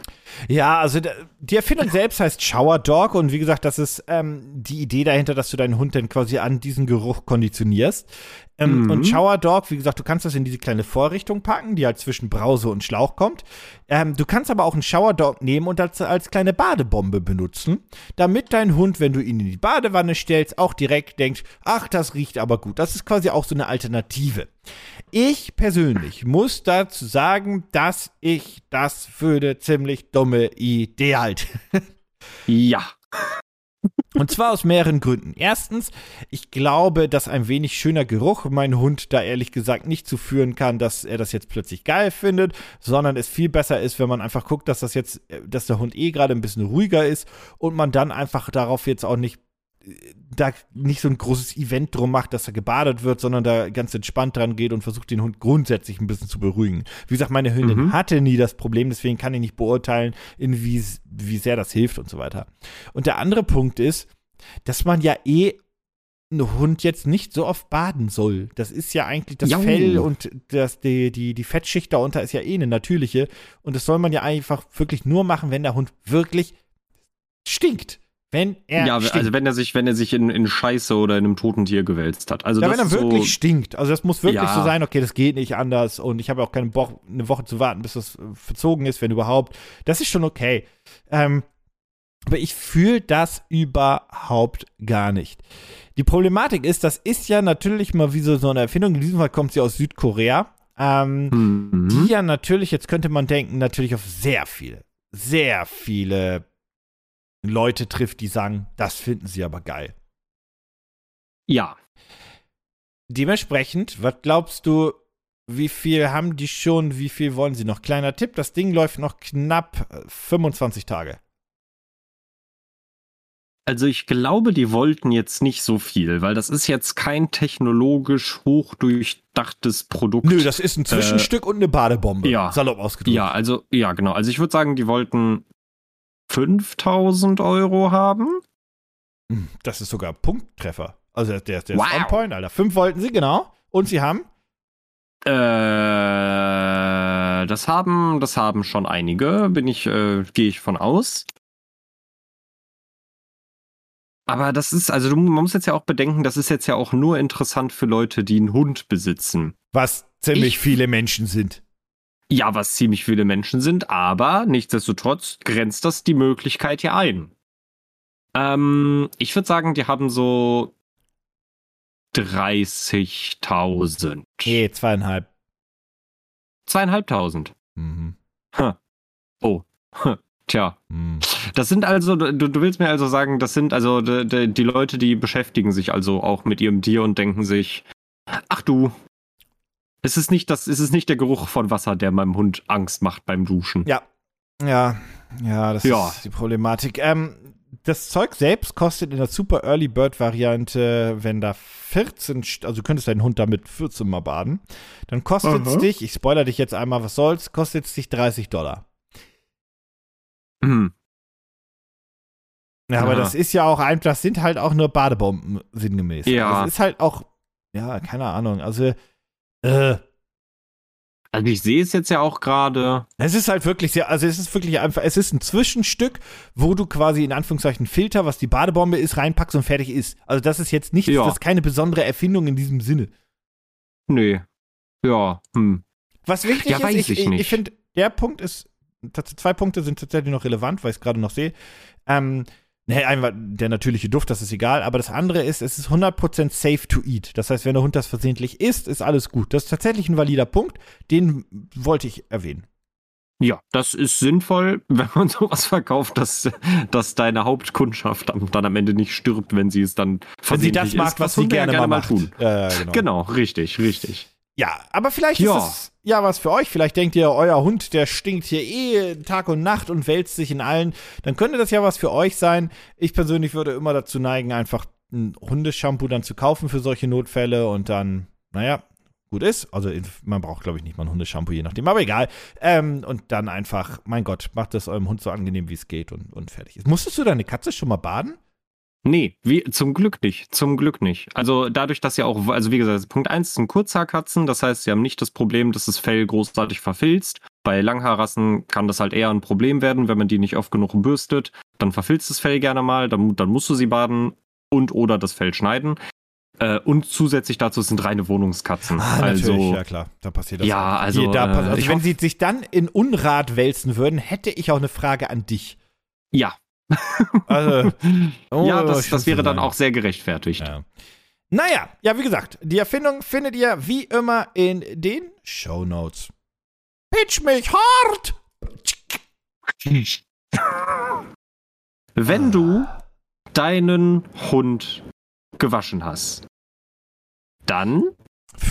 [SPEAKER 2] Ja, also die Erfindung selbst heißt Shower Dog und wie gesagt, das ist ähm, die Idee dahinter, dass du deinen Hund dann quasi an diesen Geruch konditionierst. Ähm,
[SPEAKER 3] Mhm.
[SPEAKER 2] Und Shower Dog, wie gesagt, du kannst das in diese kleine Vorrichtung packen, die halt zwischen Brause und Schlauch kommt. Ähm, du kannst aber auch einen Shower Dog nehmen und als, als kleine Badebombe benutzen, damit dein Hund, wenn du ihn in die Badewanne stellst, auch direkt denkt, ach, das riecht aber gut. Das ist quasi auch so eine Alternative. Ich persönlich muss dazu sagen, dass ich das für eine ziemlich dumme Idee halte.
[SPEAKER 3] Ja.
[SPEAKER 2] Und zwar aus mehreren Gründen. Erstens, ich glaube, dass ein wenig schöner Geruch meinen Hund da ehrlich gesagt nicht zu führen kann, dass er das jetzt plötzlich geil findet, sondern es viel besser ist, wenn man einfach guckt, dass das jetzt, äh, dass der Hund eh gerade ein bisschen ruhiger ist und man dann einfach darauf jetzt auch nicht da nicht so ein großes Event drum macht, dass er gebadet wird, sondern da ganz entspannt dran geht und versucht, den Hund grundsätzlich ein bisschen zu beruhigen. Wie gesagt, meine Hündin
[SPEAKER 3] Mhm.
[SPEAKER 2] hatte nie das Problem, deswegen kann ich nicht beurteilen, in wie, wie sehr das hilft und so weiter. Und der andere Punkt ist, dass man ja eh einen Hund jetzt nicht so oft baden soll. Das ist ja eigentlich das
[SPEAKER 3] Jau.
[SPEAKER 2] Fell und das, die, die, die Fettschicht darunter ist ja eh eine natürliche. Und das soll man ja einfach wirklich nur machen, wenn der Hund wirklich stinkt. Wenn er
[SPEAKER 3] ja,
[SPEAKER 2] stinkt.
[SPEAKER 3] also wenn er sich, wenn er sich in, in Scheiße oder in einem toten Tier gewälzt hat. Also
[SPEAKER 2] ja, wenn er wirklich
[SPEAKER 3] so,
[SPEAKER 2] stinkt. Also das muss wirklich
[SPEAKER 3] Ja.
[SPEAKER 2] so sein, okay, das geht nicht anders und ich habe auch keine Woche, eine Woche zu warten, bis das äh, verzogen ist, wenn überhaupt. Das ist schon okay. Ähm, aber ich fühle das überhaupt gar nicht. Die Problematik ist, das ist ja natürlich mal wie so, so eine Erfindung. In diesem Fall kommt sie aus Südkorea. Ähm,
[SPEAKER 3] Mhm.
[SPEAKER 2] die ja natürlich, jetzt könnte man denken, natürlich auf sehr viele, sehr viele Leute trifft, die sagen, das finden sie aber geil.
[SPEAKER 3] Ja,
[SPEAKER 2] Dementsprechend, was glaubst du, wie viel haben die schon, wie viel wollen sie noch? Kleiner Tipp, das Ding läuft noch knapp äh, 25 Tage.
[SPEAKER 3] also ich glaube, die wollten jetzt nicht so viel, weil das ist jetzt kein technologisch hochdurchdachtes Produkt.
[SPEAKER 2] Nö, das ist ein Zwischenstück und eine Badebombe.
[SPEAKER 3] Äh, ja.
[SPEAKER 2] Salopp ausgedrückt.
[SPEAKER 3] Ja, also, ja, genau. Also ich würde sagen, die wollten 5000 Euro haben.
[SPEAKER 2] Hm, Das ist sogar Punkttreffer. Also der, der, der
[SPEAKER 3] Wow.
[SPEAKER 2] ist on point, Alter. Fünf wollten sie, genau. Und sie haben?
[SPEAKER 3] Äh, das haben, das haben schon einige, bin ich, äh, gehe ich von aus. Aber das ist, also du, man muss jetzt ja auch bedenken, das ist jetzt ja auch nur interessant für Leute, die einen Hund besitzen.
[SPEAKER 2] Was ziemlich
[SPEAKER 3] Ich-
[SPEAKER 2] viele Menschen sind.
[SPEAKER 3] Ja, was ziemlich viele Menschen sind, aber nichtsdestotrotz grenzt das die Möglichkeit ja ein. Ähm, ich würde sagen, die haben so 30.000.
[SPEAKER 2] Nee, zweieinhalb.
[SPEAKER 3] Zweieinhalbtausend.
[SPEAKER 2] Mhm.
[SPEAKER 3] Oh. Tja.
[SPEAKER 2] Mhm.
[SPEAKER 3] Das sind also, du, du willst mir also sagen, das sind also de, die Leute, die beschäftigen sich also auch mit ihrem Tier und denken sich, ach du, es ist nicht das, es ist nicht der Geruch von Wasser, der meinem Hund Angst macht beim Duschen.
[SPEAKER 2] Ja. Ja, ja, das
[SPEAKER 3] Ja.
[SPEAKER 2] ist die Problematik. Ähm, das Zeug selbst kostet in der Super Early Bird Variante, wenn da 14, st- also du könntest deinen Hund damit 14 Mal baden, dann kostet es dich, ich spoiler dich jetzt einmal, was soll's, kostet es dich 30 Dollar.
[SPEAKER 3] Hm.
[SPEAKER 2] Ja, aber
[SPEAKER 3] Aha.
[SPEAKER 2] das ist ja auch einfach, das sind halt auch nur Badebomben, sinngemäß.
[SPEAKER 3] Ja.
[SPEAKER 2] Das ist halt auch, ja, keine Ahnung, also, äh,
[SPEAKER 3] Also ich sehe es jetzt ja auch gerade.
[SPEAKER 2] Es ist halt wirklich sehr, also es ist wirklich einfach, es ist ein Zwischenstück, wo du quasi in Anführungszeichen Filter, was die Badebombe ist, reinpackst und fertig ist. Also das ist jetzt nicht,
[SPEAKER 3] Ja.
[SPEAKER 2] das ist keine besondere Erfindung in diesem Sinne.
[SPEAKER 3] Nee. Ja. Hm.
[SPEAKER 2] Was wichtig
[SPEAKER 3] Ja,
[SPEAKER 2] ist, ich,
[SPEAKER 3] ich
[SPEAKER 2] ich, finde, der Punkt ist, zwei Punkte sind tatsächlich noch relevant, weil ich es gerade noch sehe. Ähm, ne, einfach der natürliche Duft, das ist egal, aber das andere ist, es ist 100% safe to eat. Das heißt, wenn der Hund das versehentlich isst, ist alles gut. Das ist tatsächlich ein valider Punkt, den wollte ich erwähnen.
[SPEAKER 3] Ja, das ist sinnvoll, wenn man sowas verkauft, dass, dass deine Hauptkundschaft dann am Ende nicht stirbt, wenn sie es dann
[SPEAKER 2] Wenn sie das
[SPEAKER 3] versehentlich
[SPEAKER 2] mag,
[SPEAKER 3] isst,
[SPEAKER 2] was sie
[SPEAKER 3] ja
[SPEAKER 2] gerne, mal macht.
[SPEAKER 3] tun.
[SPEAKER 2] Ja, genau.
[SPEAKER 3] Genau, richtig, richtig.
[SPEAKER 2] Ja, aber vielleicht
[SPEAKER 3] Ja.
[SPEAKER 2] ist es ja was für euch. Vielleicht denkt ihr, euer Hund, der stinkt hier eh Tag und Nacht und wälzt sich in allen. Dann könnte das ja was für euch sein. Ich persönlich würde immer dazu neigen, einfach ein Hundeshampoo dann zu kaufen für solche Notfälle und dann, naja, gut ist. Also man braucht, glaube ich, nicht mal ein Hundeshampoo, je nachdem. Aber egal. Ähm, und dann einfach, mein Gott, macht es eurem Hund so angenehm, wie es geht und, und fertig ist. Musstest du deine Katze schon mal baden?
[SPEAKER 3] Nee, wie, zum Glück nicht. Zum Glück nicht. Also dadurch, dass ja auch, also wie gesagt, Punkt eins sind Kurzhaarkatzen, das heißt, sie haben nicht das Problem, dass das Fell großartig verfilzt. Bei Langhaarrassen kann das halt eher ein Problem werden, wenn man die nicht oft genug bürstet. Dann verfilzt das Fell gerne mal, dann, dann musst du sie baden und oder das Fell schneiden. Äh, und zusätzlich dazu sind reine Wohnungskatzen. also,
[SPEAKER 2] Ah, ja klar, da passiert das.
[SPEAKER 3] Ja,
[SPEAKER 2] auch.
[SPEAKER 3] also,
[SPEAKER 2] Hier, da
[SPEAKER 3] äh,
[SPEAKER 2] pass- also
[SPEAKER 3] ich
[SPEAKER 2] wenn sie sich dann in Unrat wälzen würden, hätte ich auch eine Frage an dich.
[SPEAKER 3] ja.
[SPEAKER 2] Also, oh,
[SPEAKER 3] ja, das, das wäre dann auch sehr gerechtfertigt.
[SPEAKER 2] Ja. Naja, ja, wie gesagt, die Erfindung findet ihr wie immer in den Show Notes. Pitch mich hart!
[SPEAKER 3] Wenn du deinen Hund gewaschen hast, dann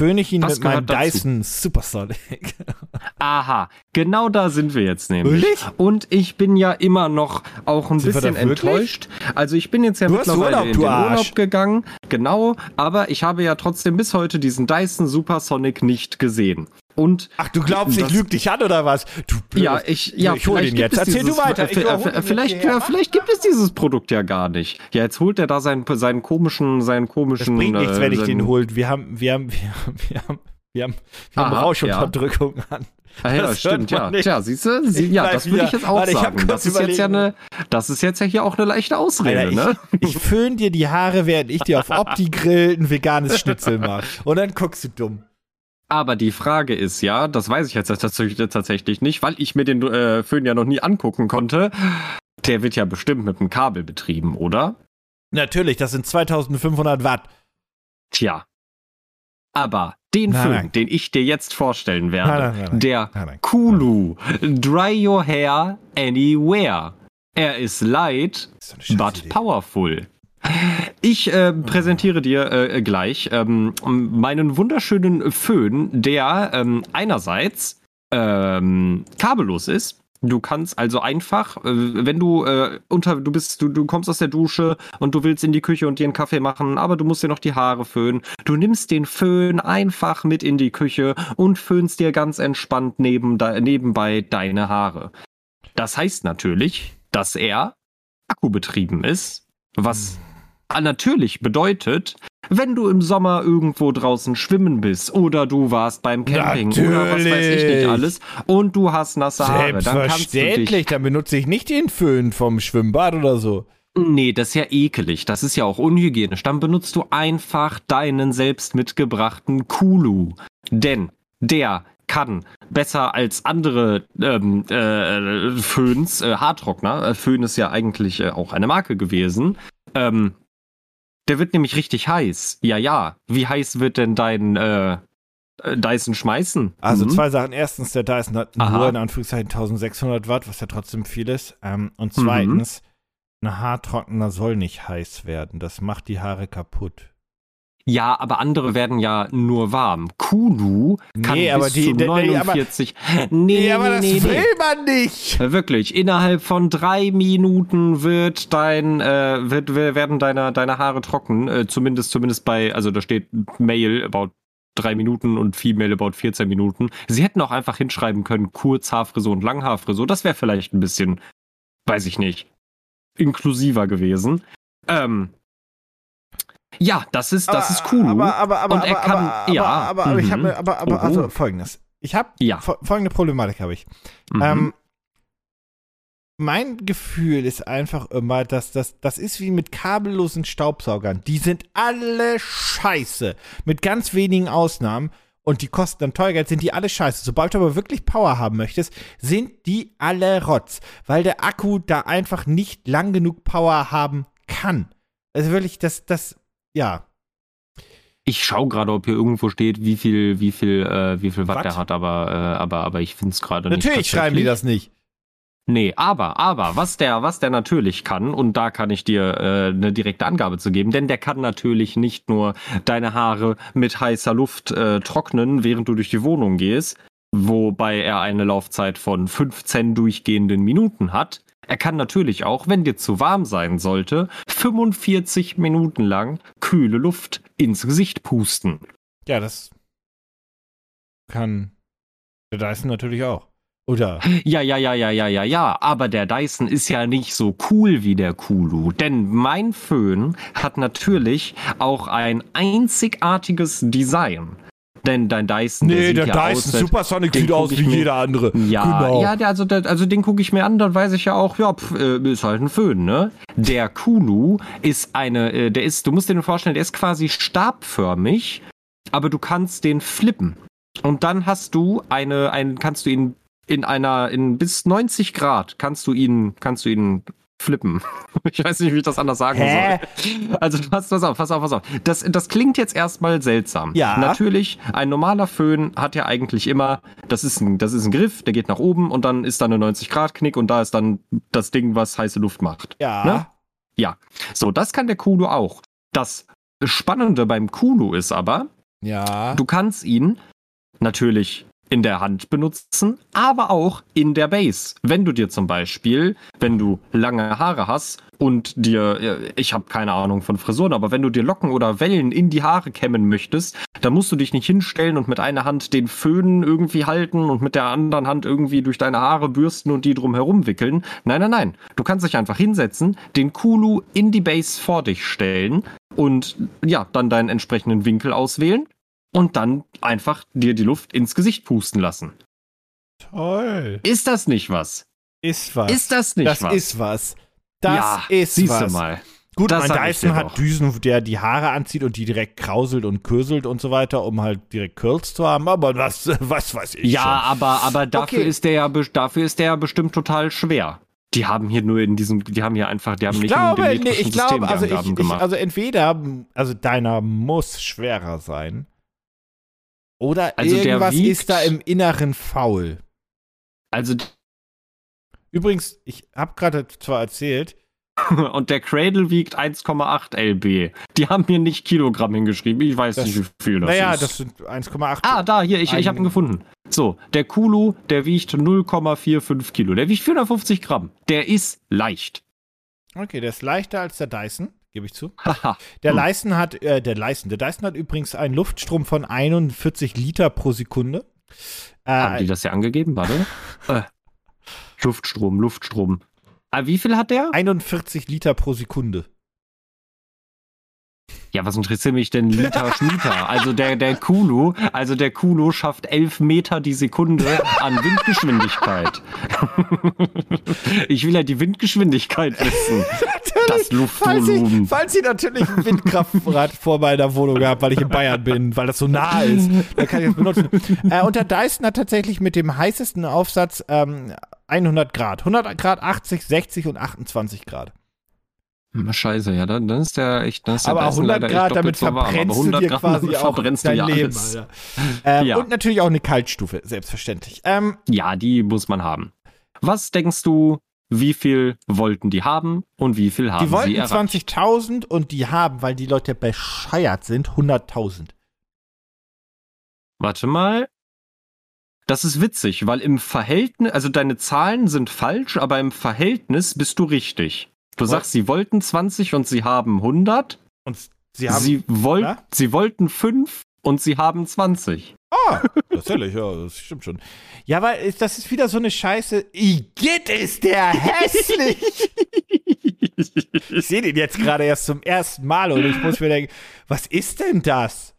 [SPEAKER 2] föhne ich ihn
[SPEAKER 3] Was
[SPEAKER 2] mit meinem
[SPEAKER 3] dazu?
[SPEAKER 2] Dyson Supersonic.
[SPEAKER 3] Aha, genau da sind wir jetzt nämlich.
[SPEAKER 2] Wirklich?
[SPEAKER 3] Und ich bin ja immer noch auch ein
[SPEAKER 2] Sind
[SPEAKER 3] bisschen enttäuscht. Also ich bin jetzt ja
[SPEAKER 2] Du
[SPEAKER 3] mittlerweile
[SPEAKER 2] Urlaub,
[SPEAKER 3] in den. Urlaub gegangen, genau, aber ich habe ja trotzdem bis heute diesen Dyson Supersonic nicht gesehen. Und
[SPEAKER 2] Ach, du glaubst, ich
[SPEAKER 3] Das-
[SPEAKER 2] lüge dich an oder was? Du blöd.
[SPEAKER 3] ja, ich, ja,
[SPEAKER 2] ich hol
[SPEAKER 3] vielleicht
[SPEAKER 2] den jetzt. Erzähl du
[SPEAKER 3] dieses-
[SPEAKER 2] weiter. Ich
[SPEAKER 3] äh, äh, vielleicht,
[SPEAKER 2] hierher.
[SPEAKER 3] äh, vielleicht gibt es dieses Produkt ja gar nicht. Ja, jetzt holt er da seinen, seinen komischen, seinen
[SPEAKER 2] Das
[SPEAKER 3] komischen.
[SPEAKER 2] bringt nichts,
[SPEAKER 3] äh,
[SPEAKER 2] wenn ich den holt. Wir haben, wir haben, wir haben, wir haben, wir haben, wir haben
[SPEAKER 3] Aha,
[SPEAKER 2] Rauschunterdrückung an.
[SPEAKER 3] Ah, ja,
[SPEAKER 2] Das
[SPEAKER 3] stimmt, ja.
[SPEAKER 2] nicht.
[SPEAKER 3] Tja, siehst du, sie, ja, das würde ich jetzt auch
[SPEAKER 2] Warte,
[SPEAKER 3] sagen. Das ist jetzt ja eine, das ist jetzt ja hier auch eine leichte Ausrede,
[SPEAKER 2] Alter,
[SPEAKER 3] ne?
[SPEAKER 2] ich, ich föhn dir die Haare, während ich dir auf Opti-Grill ein veganes Schnitzel mache. Und dann guckst du dumm.
[SPEAKER 3] Aber die Frage ist ja, das weiß ich jetzt tatsächlich nicht, weil ich mir den äh, Föhn ja noch nie angucken konnte. Der wird ja bestimmt mit einem Kabel betrieben, oder?
[SPEAKER 2] Natürlich, das sind 2500 Watt.
[SPEAKER 3] Tja. Aber den
[SPEAKER 2] Nein,
[SPEAKER 3] Föhn,
[SPEAKER 2] nein.
[SPEAKER 3] den ich dir jetzt vorstellen werde,
[SPEAKER 2] Nein,
[SPEAKER 3] der. Kulu Dry Your Hair Anywhere. Er ist light,
[SPEAKER 2] ist
[SPEAKER 3] but
[SPEAKER 2] Idee.
[SPEAKER 3] powerful. Ich äh, präsentiere dir äh, gleich ähm, meinen wunderschönen Föhn, der ähm, einerseits ähm, kabellos ist. Du kannst also einfach, äh, wenn du äh, unter, du bist, du, du kommst aus der Dusche und du willst in die Küche und dir einen Kaffee machen, aber du musst dir noch die Haare föhnen. Du nimmst den Föhn einfach mit in die Küche und föhnst dir ganz entspannt neben, nebenbei deine Haare. Das heißt natürlich, dass er akkubetrieben ist, was natürlich bedeutet, wenn du im Sommer irgendwo draußen schwimmen bist oder du warst beim Camping oder was weiß ich nicht
[SPEAKER 2] Natürlich.
[SPEAKER 3] alles und du hast nasse Haare, dann kannst du dich
[SPEAKER 2] dann benutze ich nicht den Föhn vom Schwimmbad oder so.
[SPEAKER 3] Nee, das ist ja ekelig. Das ist ja auch unhygienisch. Dann benutzt du einfach deinen selbst mitgebrachten Kulu. Denn der kann besser als andere ähm, äh, Föhns, äh, Haartrockner, äh, Föhn ist ja eigentlich äh, auch eine Marke gewesen, ähm, der wird nämlich richtig heiß. Ja, ja. Wie heiß wird denn dein äh, äh, Dyson schmeißen?
[SPEAKER 2] Also
[SPEAKER 3] Mhm.
[SPEAKER 2] zwei Sachen. Erstens, der Dyson hat
[SPEAKER 3] Aha.
[SPEAKER 2] nur in Anführungszeichen 1600 Watt, was ja trotzdem viel ist. Ähm, und
[SPEAKER 3] Mhm.
[SPEAKER 2] zweitens, ein Haartrockner soll nicht heiß werden. Das macht die Haare kaputt.
[SPEAKER 3] Ja, aber andere werden ja nur warm. Kulu kann
[SPEAKER 2] Nee,
[SPEAKER 3] bis
[SPEAKER 2] aber die-
[SPEAKER 3] zu
[SPEAKER 2] nee, nee, aber-
[SPEAKER 3] 49. Nee, nee, nee, nee.
[SPEAKER 2] man nicht.
[SPEAKER 3] Äh, Wirklich, innerhalb von drei Minuten wird dein, äh, wird, wer- werden deine, deine Haare trocken. Äh, zumindest, zumindest bei, also da steht Male about drei Minuten und Female about 14 Minuten. Sie hätten auch einfach hinschreiben können, Kurzhaarfrisur und Langhaarfrisur. Das wäre vielleicht ein bisschen, weiß ich nicht, inklusiver gewesen. Ähm, ja, das ist, das ist cool.
[SPEAKER 2] Aber, aber, aber,
[SPEAKER 3] Und er
[SPEAKER 2] aber,
[SPEAKER 3] kann-
[SPEAKER 2] aber,
[SPEAKER 3] ja,
[SPEAKER 2] aber, aber, ich habe
[SPEAKER 3] mhm.
[SPEAKER 2] aber, aber, also
[SPEAKER 3] Oho.
[SPEAKER 2] folgendes. Ich habe,
[SPEAKER 3] Ja.
[SPEAKER 2] folgende Problematik habe ich.
[SPEAKER 3] Mhm.
[SPEAKER 2] Ähm, mein Gefühl ist einfach immer, dass das, das ist wie mit kabellosen Staubsaugern. Die sind alle scheiße. Mit ganz wenigen Ausnahmen. Und die kosten dann teuer Geld, sind die alle scheiße. Sobald du aber wirklich Power haben möchtest, sind die alle Rotz. Weil der Akku da einfach nicht lang genug Power haben kann. Also wirklich, das, das, ja.
[SPEAKER 3] Ich schaue gerade, ob hier irgendwo steht, wie viel, wie viel, äh, wie viel Watt,
[SPEAKER 2] Watt?
[SPEAKER 3] der hat, aber, äh, aber, aber ich finde es gerade nicht.
[SPEAKER 2] Natürlich schreiben die das nicht.
[SPEAKER 3] Nee, aber, aber, was der, was der natürlich kann, und da kann ich dir äh, eine direkte Angabe zu geben, denn der kann natürlich nicht nur deine Haare mit heißer Luft äh, trocknen, während du durch die Wohnung gehst, wobei er eine Laufzeit von 15 durchgehenden Minuten hat. Er kann natürlich auch, wenn dir zu warm sein sollte, 45 Minuten lang kühle Luft ins Gesicht pusten.
[SPEAKER 2] Ja, das kann der Dyson natürlich auch. Oder?
[SPEAKER 3] Ja, ja, ja, ja, ja, ja, ja. Aber der Dyson ist ja nicht so cool wie der Kulu. Denn mein Föhn hat natürlich auch ein einzigartiges Design. Denn dein Dyson. der sieht ja aus, als-
[SPEAKER 2] Supersonic
[SPEAKER 3] den guck ich mir-
[SPEAKER 2] andere.
[SPEAKER 3] Ja,
[SPEAKER 2] Genau.
[SPEAKER 3] ja, der, also, der, also den gucke ich mir an, dann weiß ich ja auch, ja, pf, äh, ist halt ein Föhn, ne? Der Kulu ist eine, äh, der ist, du musst dir den vorstellen, der ist quasi stabförmig, aber du kannst den flippen. Und dann hast du eine, ein, kannst du ihn in einer, in bis 90 Grad kannst du ihn, kannst du ihn flippen. Ich weiß nicht, wie ich das anders sagen
[SPEAKER 2] Hä?
[SPEAKER 3] soll. Also pass, pass auf, pass auf, pass auf. Das, das klingt jetzt erstmal seltsam.
[SPEAKER 2] Ja.
[SPEAKER 3] Natürlich, ein normaler Föhn hat ja eigentlich immer, das ist ein, das ist ein Griff, der geht nach oben und dann ist da eine 90-Grad-Knick und da ist dann das Ding, was heiße Luft macht.
[SPEAKER 2] Ja.
[SPEAKER 3] Ne? Ja. So, das kann der Kulu auch. Das Spannende beim Kulu ist aber,
[SPEAKER 2] Ja.
[SPEAKER 3] Du kannst ihn natürlich in der Hand benutzen, aber auch in der Base. Wenn du dir zum Beispiel, wenn du lange Haare hast und dir, ich habe keine Ahnung von Frisuren, aber wenn du dir Locken oder Wellen in die Haare kämmen möchtest, dann musst du dich nicht hinstellen und mit einer Hand den Föhn irgendwie halten und mit der anderen Hand irgendwie durch deine Haare bürsten und die drum herum wickeln. Nein, nein, nein. Du kannst dich einfach hinsetzen, den Kulu in die Base vor dich stellen und ja, dann deinen entsprechenden Winkel auswählen und dann einfach dir die Luft ins Gesicht pusten lassen.
[SPEAKER 2] Toll.
[SPEAKER 3] Ist das nicht was?
[SPEAKER 2] Ist was.
[SPEAKER 3] Ist das nicht
[SPEAKER 2] das
[SPEAKER 3] was?
[SPEAKER 2] ist was. Das
[SPEAKER 3] ja,
[SPEAKER 2] ist
[SPEAKER 3] siehst
[SPEAKER 2] was.
[SPEAKER 3] du mal.
[SPEAKER 2] Gut,
[SPEAKER 3] Das
[SPEAKER 2] mein Dyson hat. Düsen, der die Haare anzieht und die direkt krauselt und köselt und so weiter, um halt direkt Curls zu haben. Aber was, was weiß ich
[SPEAKER 3] Ja,
[SPEAKER 2] schon.
[SPEAKER 3] aber, aber dafür
[SPEAKER 2] Okay.
[SPEAKER 3] ist der ja dafür ist der ja bestimmt total schwer. Die haben hier nur in diesem, die haben hier einfach, die haben
[SPEAKER 2] Ich
[SPEAKER 3] nicht
[SPEAKER 2] glaube,
[SPEAKER 3] in dem
[SPEAKER 2] nee, ich
[SPEAKER 3] System
[SPEAKER 2] glaube,
[SPEAKER 3] die
[SPEAKER 2] also, ich, ich,
[SPEAKER 3] gemacht.
[SPEAKER 2] also entweder, also deiner muss schwerer sein. Oder
[SPEAKER 3] Also der
[SPEAKER 2] irgendwas
[SPEAKER 3] wiegt-
[SPEAKER 2] ist da im Inneren faul.
[SPEAKER 3] also
[SPEAKER 2] Übrigens, ich habe gerade zwar erzählt,
[SPEAKER 3] und der Cradle wiegt 1,8 lb. Die haben mir nicht Kilogramm hingeschrieben. Ich weiß
[SPEAKER 2] Das-
[SPEAKER 3] nicht, wie viel das
[SPEAKER 2] naja,
[SPEAKER 3] ist.
[SPEAKER 2] das sind 1,8.
[SPEAKER 3] Ah, da, hier, ich, ich habe ihn gefunden. So, der Kulu, der wiegt 0,45 Kilo. Der wiegt 450 Gramm. Der ist leicht.
[SPEAKER 2] Okay, der ist leichter als der Dyson, gebe ich zu. Der
[SPEAKER 3] Hm.
[SPEAKER 2] Dyson hat, äh, der Dyson, der Dyson hat übrigens einen Luftstrom von 41 Liter pro Sekunde.
[SPEAKER 3] Haben die
[SPEAKER 2] Äh,
[SPEAKER 3] das ja angegeben? Warte. äh, Luftstrom, Luftstrom. Ah, wie viel hat der?
[SPEAKER 2] 41 Liter pro Sekunde.
[SPEAKER 3] Ja, was interessiert mich denn Liter Schmieter? Also der, der Kulu, also der Kulu schafft 11 Meter die Sekunde an Windgeschwindigkeit. ich will ja die Windgeschwindigkeit wissen. Das
[SPEAKER 2] falls ich,
[SPEAKER 3] Luftvolumen.
[SPEAKER 2] falls ich natürlich ein Windkraftrad vor meiner Wohnung habe, weil ich in Bayern bin, weil das so nah ist, dann kann ich das benutzen. äh, und der Dyson hat tatsächlich mit dem heißesten Aufsatz ähm, 100 Grad. 100 Grad, 80, 60 und 28 Grad.
[SPEAKER 3] Hm, Scheiße, ja, dann, dann ist der echt, dann ist der
[SPEAKER 2] Aber
[SPEAKER 3] Dyson
[SPEAKER 2] 100
[SPEAKER 3] leider echt
[SPEAKER 2] Grad, damit
[SPEAKER 3] so warm.
[SPEAKER 2] Verbrennst du
[SPEAKER 3] 100
[SPEAKER 2] dir
[SPEAKER 3] Grad,
[SPEAKER 2] quasi auch
[SPEAKER 3] verbrennst
[SPEAKER 2] dein
[SPEAKER 3] ja
[SPEAKER 2] Leben,
[SPEAKER 3] alles.
[SPEAKER 2] Ähm,
[SPEAKER 3] Ja.
[SPEAKER 2] Und natürlich auch eine Kaltstufe, selbstverständlich. Ähm,
[SPEAKER 3] Ja, die muss man haben. Was denkst du, wie viel wollten die haben und wie viel haben
[SPEAKER 2] die wollten
[SPEAKER 3] sie erreicht?
[SPEAKER 2] 20.000 und die haben, weil die Leute bescheuert sind, 100.000.
[SPEAKER 3] Warte mal. Das ist witzig, weil im Verhältnis, also deine Zahlen sind falsch, aber im Verhältnis bist du richtig. Du
[SPEAKER 2] Was?
[SPEAKER 3] sagst, sie wollten 20 und sie haben 100.
[SPEAKER 2] Und sie haben.
[SPEAKER 3] sie, woll
[SPEAKER 2] Ja?
[SPEAKER 3] sie wollten 5 und sie haben 20.
[SPEAKER 2] Ah, tatsächlich, ja, das stimmt schon. Ja, aber ist- das ist wieder so eine Scheiße. Igitt ist der hässlich! ich sehe den jetzt gerade erst zum ersten Mal und ich muss mir denken, was ist denn das?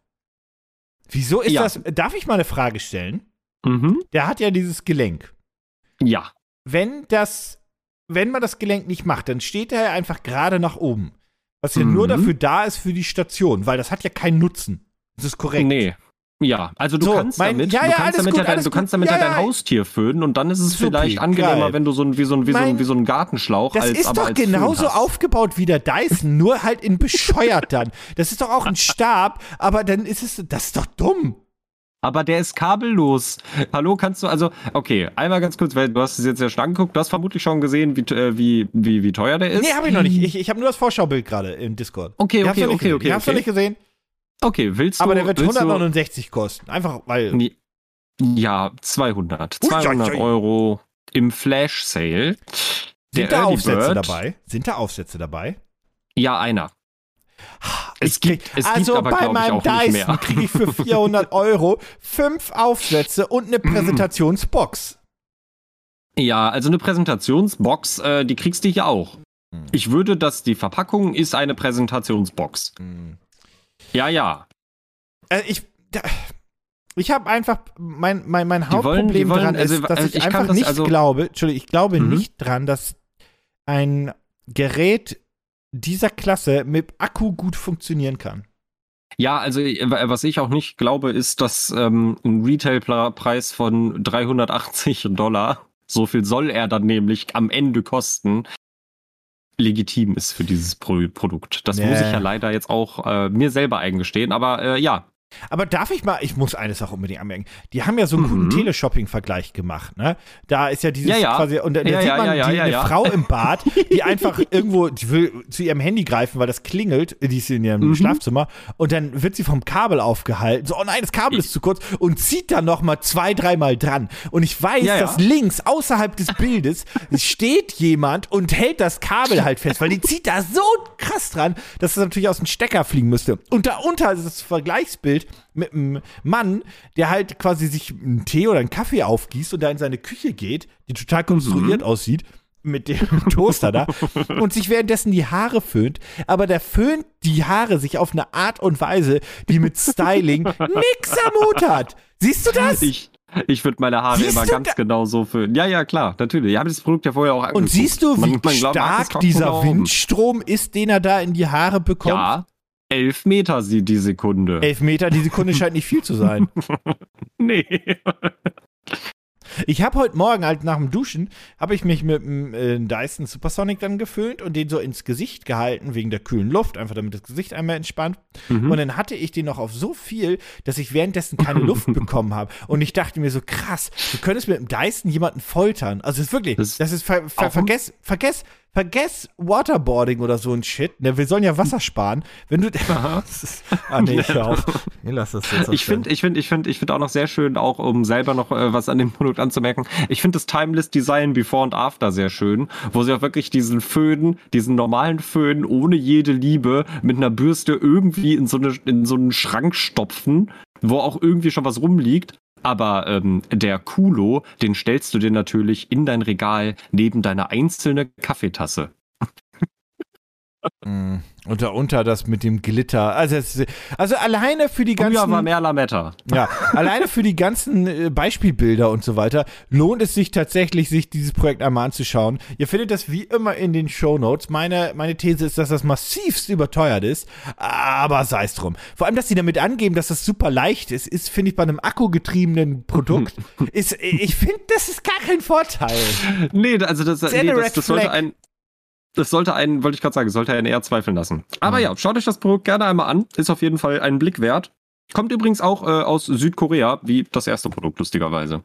[SPEAKER 2] Wieso ist
[SPEAKER 3] Ja.
[SPEAKER 2] das? Darf ich mal eine Frage stellen?
[SPEAKER 3] mhm.
[SPEAKER 2] Der hat ja dieses Gelenk.
[SPEAKER 3] Ja.
[SPEAKER 2] Wenn das, wenn man das Gelenk nicht macht, dann steht er ja einfach gerade nach oben. Was ja
[SPEAKER 3] Mhm.
[SPEAKER 2] nur dafür da ist für die Station, weil das hat ja keinen Nutzen. Das ist korrekt.
[SPEAKER 3] Nee. Ja, also du
[SPEAKER 2] So,
[SPEAKER 3] kannst
[SPEAKER 2] mein-
[SPEAKER 3] damit,
[SPEAKER 2] ja,
[SPEAKER 3] du
[SPEAKER 2] ja,
[SPEAKER 3] kannst
[SPEAKER 2] alles
[SPEAKER 3] damit,
[SPEAKER 2] gut,
[SPEAKER 3] ja dein, du kannst damit
[SPEAKER 2] Ja,
[SPEAKER 3] dein. Haustier föhnen und dann ist es
[SPEAKER 2] Supi,
[SPEAKER 3] vielleicht angenehmer,
[SPEAKER 2] geil.
[SPEAKER 3] wenn du so ein, wie so ein, wie so
[SPEAKER 2] Mein-
[SPEAKER 3] ein, wie so ein Gartenschlauch
[SPEAKER 2] Das
[SPEAKER 3] als,
[SPEAKER 2] ist
[SPEAKER 3] aber
[SPEAKER 2] doch genauso aufgebaut wie der Dyson, nur halt in bescheuert dann. Das ist doch auch ein Stab, aber dann ist es, das ist doch dumm.
[SPEAKER 3] Aber der ist kabellos. Hallo, kannst du also, okay, einmal ganz kurz, weil du hast es jetzt ja schon angeguckt, du hast vermutlich schon gesehen, wie, äh, wie, wie, wie teuer der ist.
[SPEAKER 2] Nee, hab ich noch nicht. Ich, ich habe nur das Vorschaubild gerade im Discord.
[SPEAKER 3] Okay, okay,
[SPEAKER 2] nicht
[SPEAKER 3] okay,
[SPEAKER 2] gesehen.
[SPEAKER 3] okay,
[SPEAKER 2] Ich hab's
[SPEAKER 3] okay.
[SPEAKER 2] noch nicht gesehen,
[SPEAKER 3] Okay, willst du.
[SPEAKER 2] aber der wird
[SPEAKER 3] willst
[SPEAKER 2] 169 kosten. Einfach weil.
[SPEAKER 3] Du, ja, 200.
[SPEAKER 2] Ui,
[SPEAKER 3] 200
[SPEAKER 2] ui, ui.
[SPEAKER 3] Euro im Flash Sale. Der
[SPEAKER 2] Sind da
[SPEAKER 3] Early
[SPEAKER 2] Aufsätze
[SPEAKER 3] Bird-
[SPEAKER 2] dabei? Sind da Aufsätze dabei?
[SPEAKER 3] Ja, einer. Es
[SPEAKER 2] krieg,
[SPEAKER 3] gibt- es gibt
[SPEAKER 2] also
[SPEAKER 3] aber,
[SPEAKER 2] bei meinem. Dyson kriege ich für 400 Euro fünf Aufsätze und eine
[SPEAKER 3] Mhm.
[SPEAKER 2] Präsentationsbox.
[SPEAKER 3] Ja, also eine Präsentationsbox, äh, die kriegst du hier auch.
[SPEAKER 2] Hm.
[SPEAKER 3] Ich würde, dass die Verpackung ist eine Präsentationsbox. Ja, ja.
[SPEAKER 2] Äh, ich da, ich habe einfach mein, mein, mein
[SPEAKER 3] Die wollen-
[SPEAKER 2] Hauptproblem
[SPEAKER 3] die wollen-
[SPEAKER 2] dran
[SPEAKER 3] also,
[SPEAKER 2] ist, dass
[SPEAKER 3] also
[SPEAKER 2] ich,
[SPEAKER 3] ich
[SPEAKER 2] einfach
[SPEAKER 3] das-
[SPEAKER 2] nicht
[SPEAKER 3] also-
[SPEAKER 2] glaube, Entschuldigung, ich glaube
[SPEAKER 3] Mhm.
[SPEAKER 2] nicht dran, dass ein Gerät dieser Klasse mit Akku gut funktionieren kann.
[SPEAKER 3] Ja, also äh, was ich auch nicht glaube, ist, dass ähm, ein Retailpreis von 380 Dollar, so viel soll er dann nämlich am Ende kosten, legitim ist für dieses Pro Produkt. Das
[SPEAKER 2] Nee.
[SPEAKER 3] muss ich ja leider jetzt auch äh, mir selber eingestehen. Aber äh, ja,
[SPEAKER 2] Aber darf ich mal, ich muss eine Sache unbedingt anmerken. Die haben ja so einen guten
[SPEAKER 3] Mhm.
[SPEAKER 2] Teleshopping-Vergleich gemacht, ne? Da ist ja dieses
[SPEAKER 3] Ja, ja.
[SPEAKER 2] quasi, und da
[SPEAKER 3] Ja,
[SPEAKER 2] sieht man die, eine. Frau im Bad, die einfach irgendwo, die will zu ihrem Handy greifen, weil das klingelt, die ist in ihrem
[SPEAKER 3] Mhm.
[SPEAKER 2] Schlafzimmer, und dann wird sie vom Kabel aufgehalten, so, oh nein, das Kabel ist zu kurz, und zieht dann noch mal zwei, dreimal dran. Und ich weiß, dass links, außerhalb des Bildes, steht jemand und hält das Kabel halt fest, weil die zieht da so krass dran, dass es natürlich aus dem Stecker fliegen müsste. Und darunter ist das Vergleichsbild mit einem Mann, der halt quasi sich einen Tee oder einen Kaffee aufgießt und da in seine Küche geht, die total konstruiert aussieht, mit dem Toaster da, und sich währenddessen die Haare föhnt, aber der föhnt die Haare sich auf eine Art und Weise, die mit Styling nix am Hut hat. Siehst du das?
[SPEAKER 3] Ich, ich würde meine Haare
[SPEAKER 2] Siehst
[SPEAKER 3] immer ganz
[SPEAKER 2] da-
[SPEAKER 3] genau so föhnen. Ja, ja, klar, natürlich. Ich habe das Produkt ja vorher auch angeguckt.
[SPEAKER 2] und siehst du, wie
[SPEAKER 3] Man- man glaubt,
[SPEAKER 2] stark
[SPEAKER 3] kaum
[SPEAKER 2] dieser. Windstrom ist, den er da in die Haare bekommt?
[SPEAKER 3] Ja, elf Meter die Sekunde.
[SPEAKER 2] Elf Meter die Sekunde scheint nicht viel zu sein.
[SPEAKER 3] Nee.
[SPEAKER 2] Ich habe heute Morgen halt nach dem Duschen, habe ich mich mit dem äh, Dyson Supersonic dann geföhnt und den so ins Gesicht gehalten, wegen der kühlen Luft, einfach damit das Gesicht einmal entspannt.
[SPEAKER 3] Mhm.
[SPEAKER 2] Und dann hatte ich den noch auf so viel, dass ich währenddessen keine Luft bekommen habe. Und ich dachte mir so, krass, du könntest mit dem Dyson jemanden foltern. Also es ist wirklich, das,
[SPEAKER 3] Das-
[SPEAKER 2] ist, ver, ver, vergess, vergess, vergess Waterboarding oder so ein Shit. Ne, wir sollen ja Wasser sparen. Wenn du, ah nee, ich auf. Nee, lass das jetzt.
[SPEAKER 3] Ich finde, ich finde, ich finde, ich finde auch noch sehr schön, auch um selber noch äh, was an dem Produkt anzumerken. Ich finde das Timeless Design Before und After sehr schön, wo sie auch wirklich diesen Föhn, diesen normalen Föhn ohne jede Liebe mit einer Bürste irgendwie in so eine in so einen Schrank stopfen, wo auch irgendwie schon was rumliegt. Aber ähm, der Kulo, den stellst du dir natürlich in dein Regal neben deine einzelne Kaffeetasse.
[SPEAKER 2] Mm, Und darunter das mit dem Glitter. Also, es, also alleine für die ganzen.
[SPEAKER 3] Früher war mehr Lametta.
[SPEAKER 2] Ja, alleine für die ganzen äh, Beispielbilder und so weiter lohnt es sich tatsächlich, sich dieses Projekt einmal anzuschauen. Ihr findet das wie immer in den Show Notes. Meine, meine These ist, dass das massivst überteuert ist, aber sei es drum. Vor allem, dass sie damit angeben, dass das super leicht ist, ist, finde ich, bei einem akkugetriebenen Produkt, ist, ich finde, das ist gar kein Vorteil.
[SPEAKER 3] Nee, also das, nee, das, das sollte ein. Das sollte einen, wollte ich gerade sagen, sollte einen eher zweifeln lassen. Aber
[SPEAKER 2] Mhm.
[SPEAKER 3] ja, schaut euch das Produkt gerne einmal an. Ist auf jeden Fall einen Blick wert. Kommt übrigens auch äh, aus Südkorea, wie das erste Produkt, lustigerweise.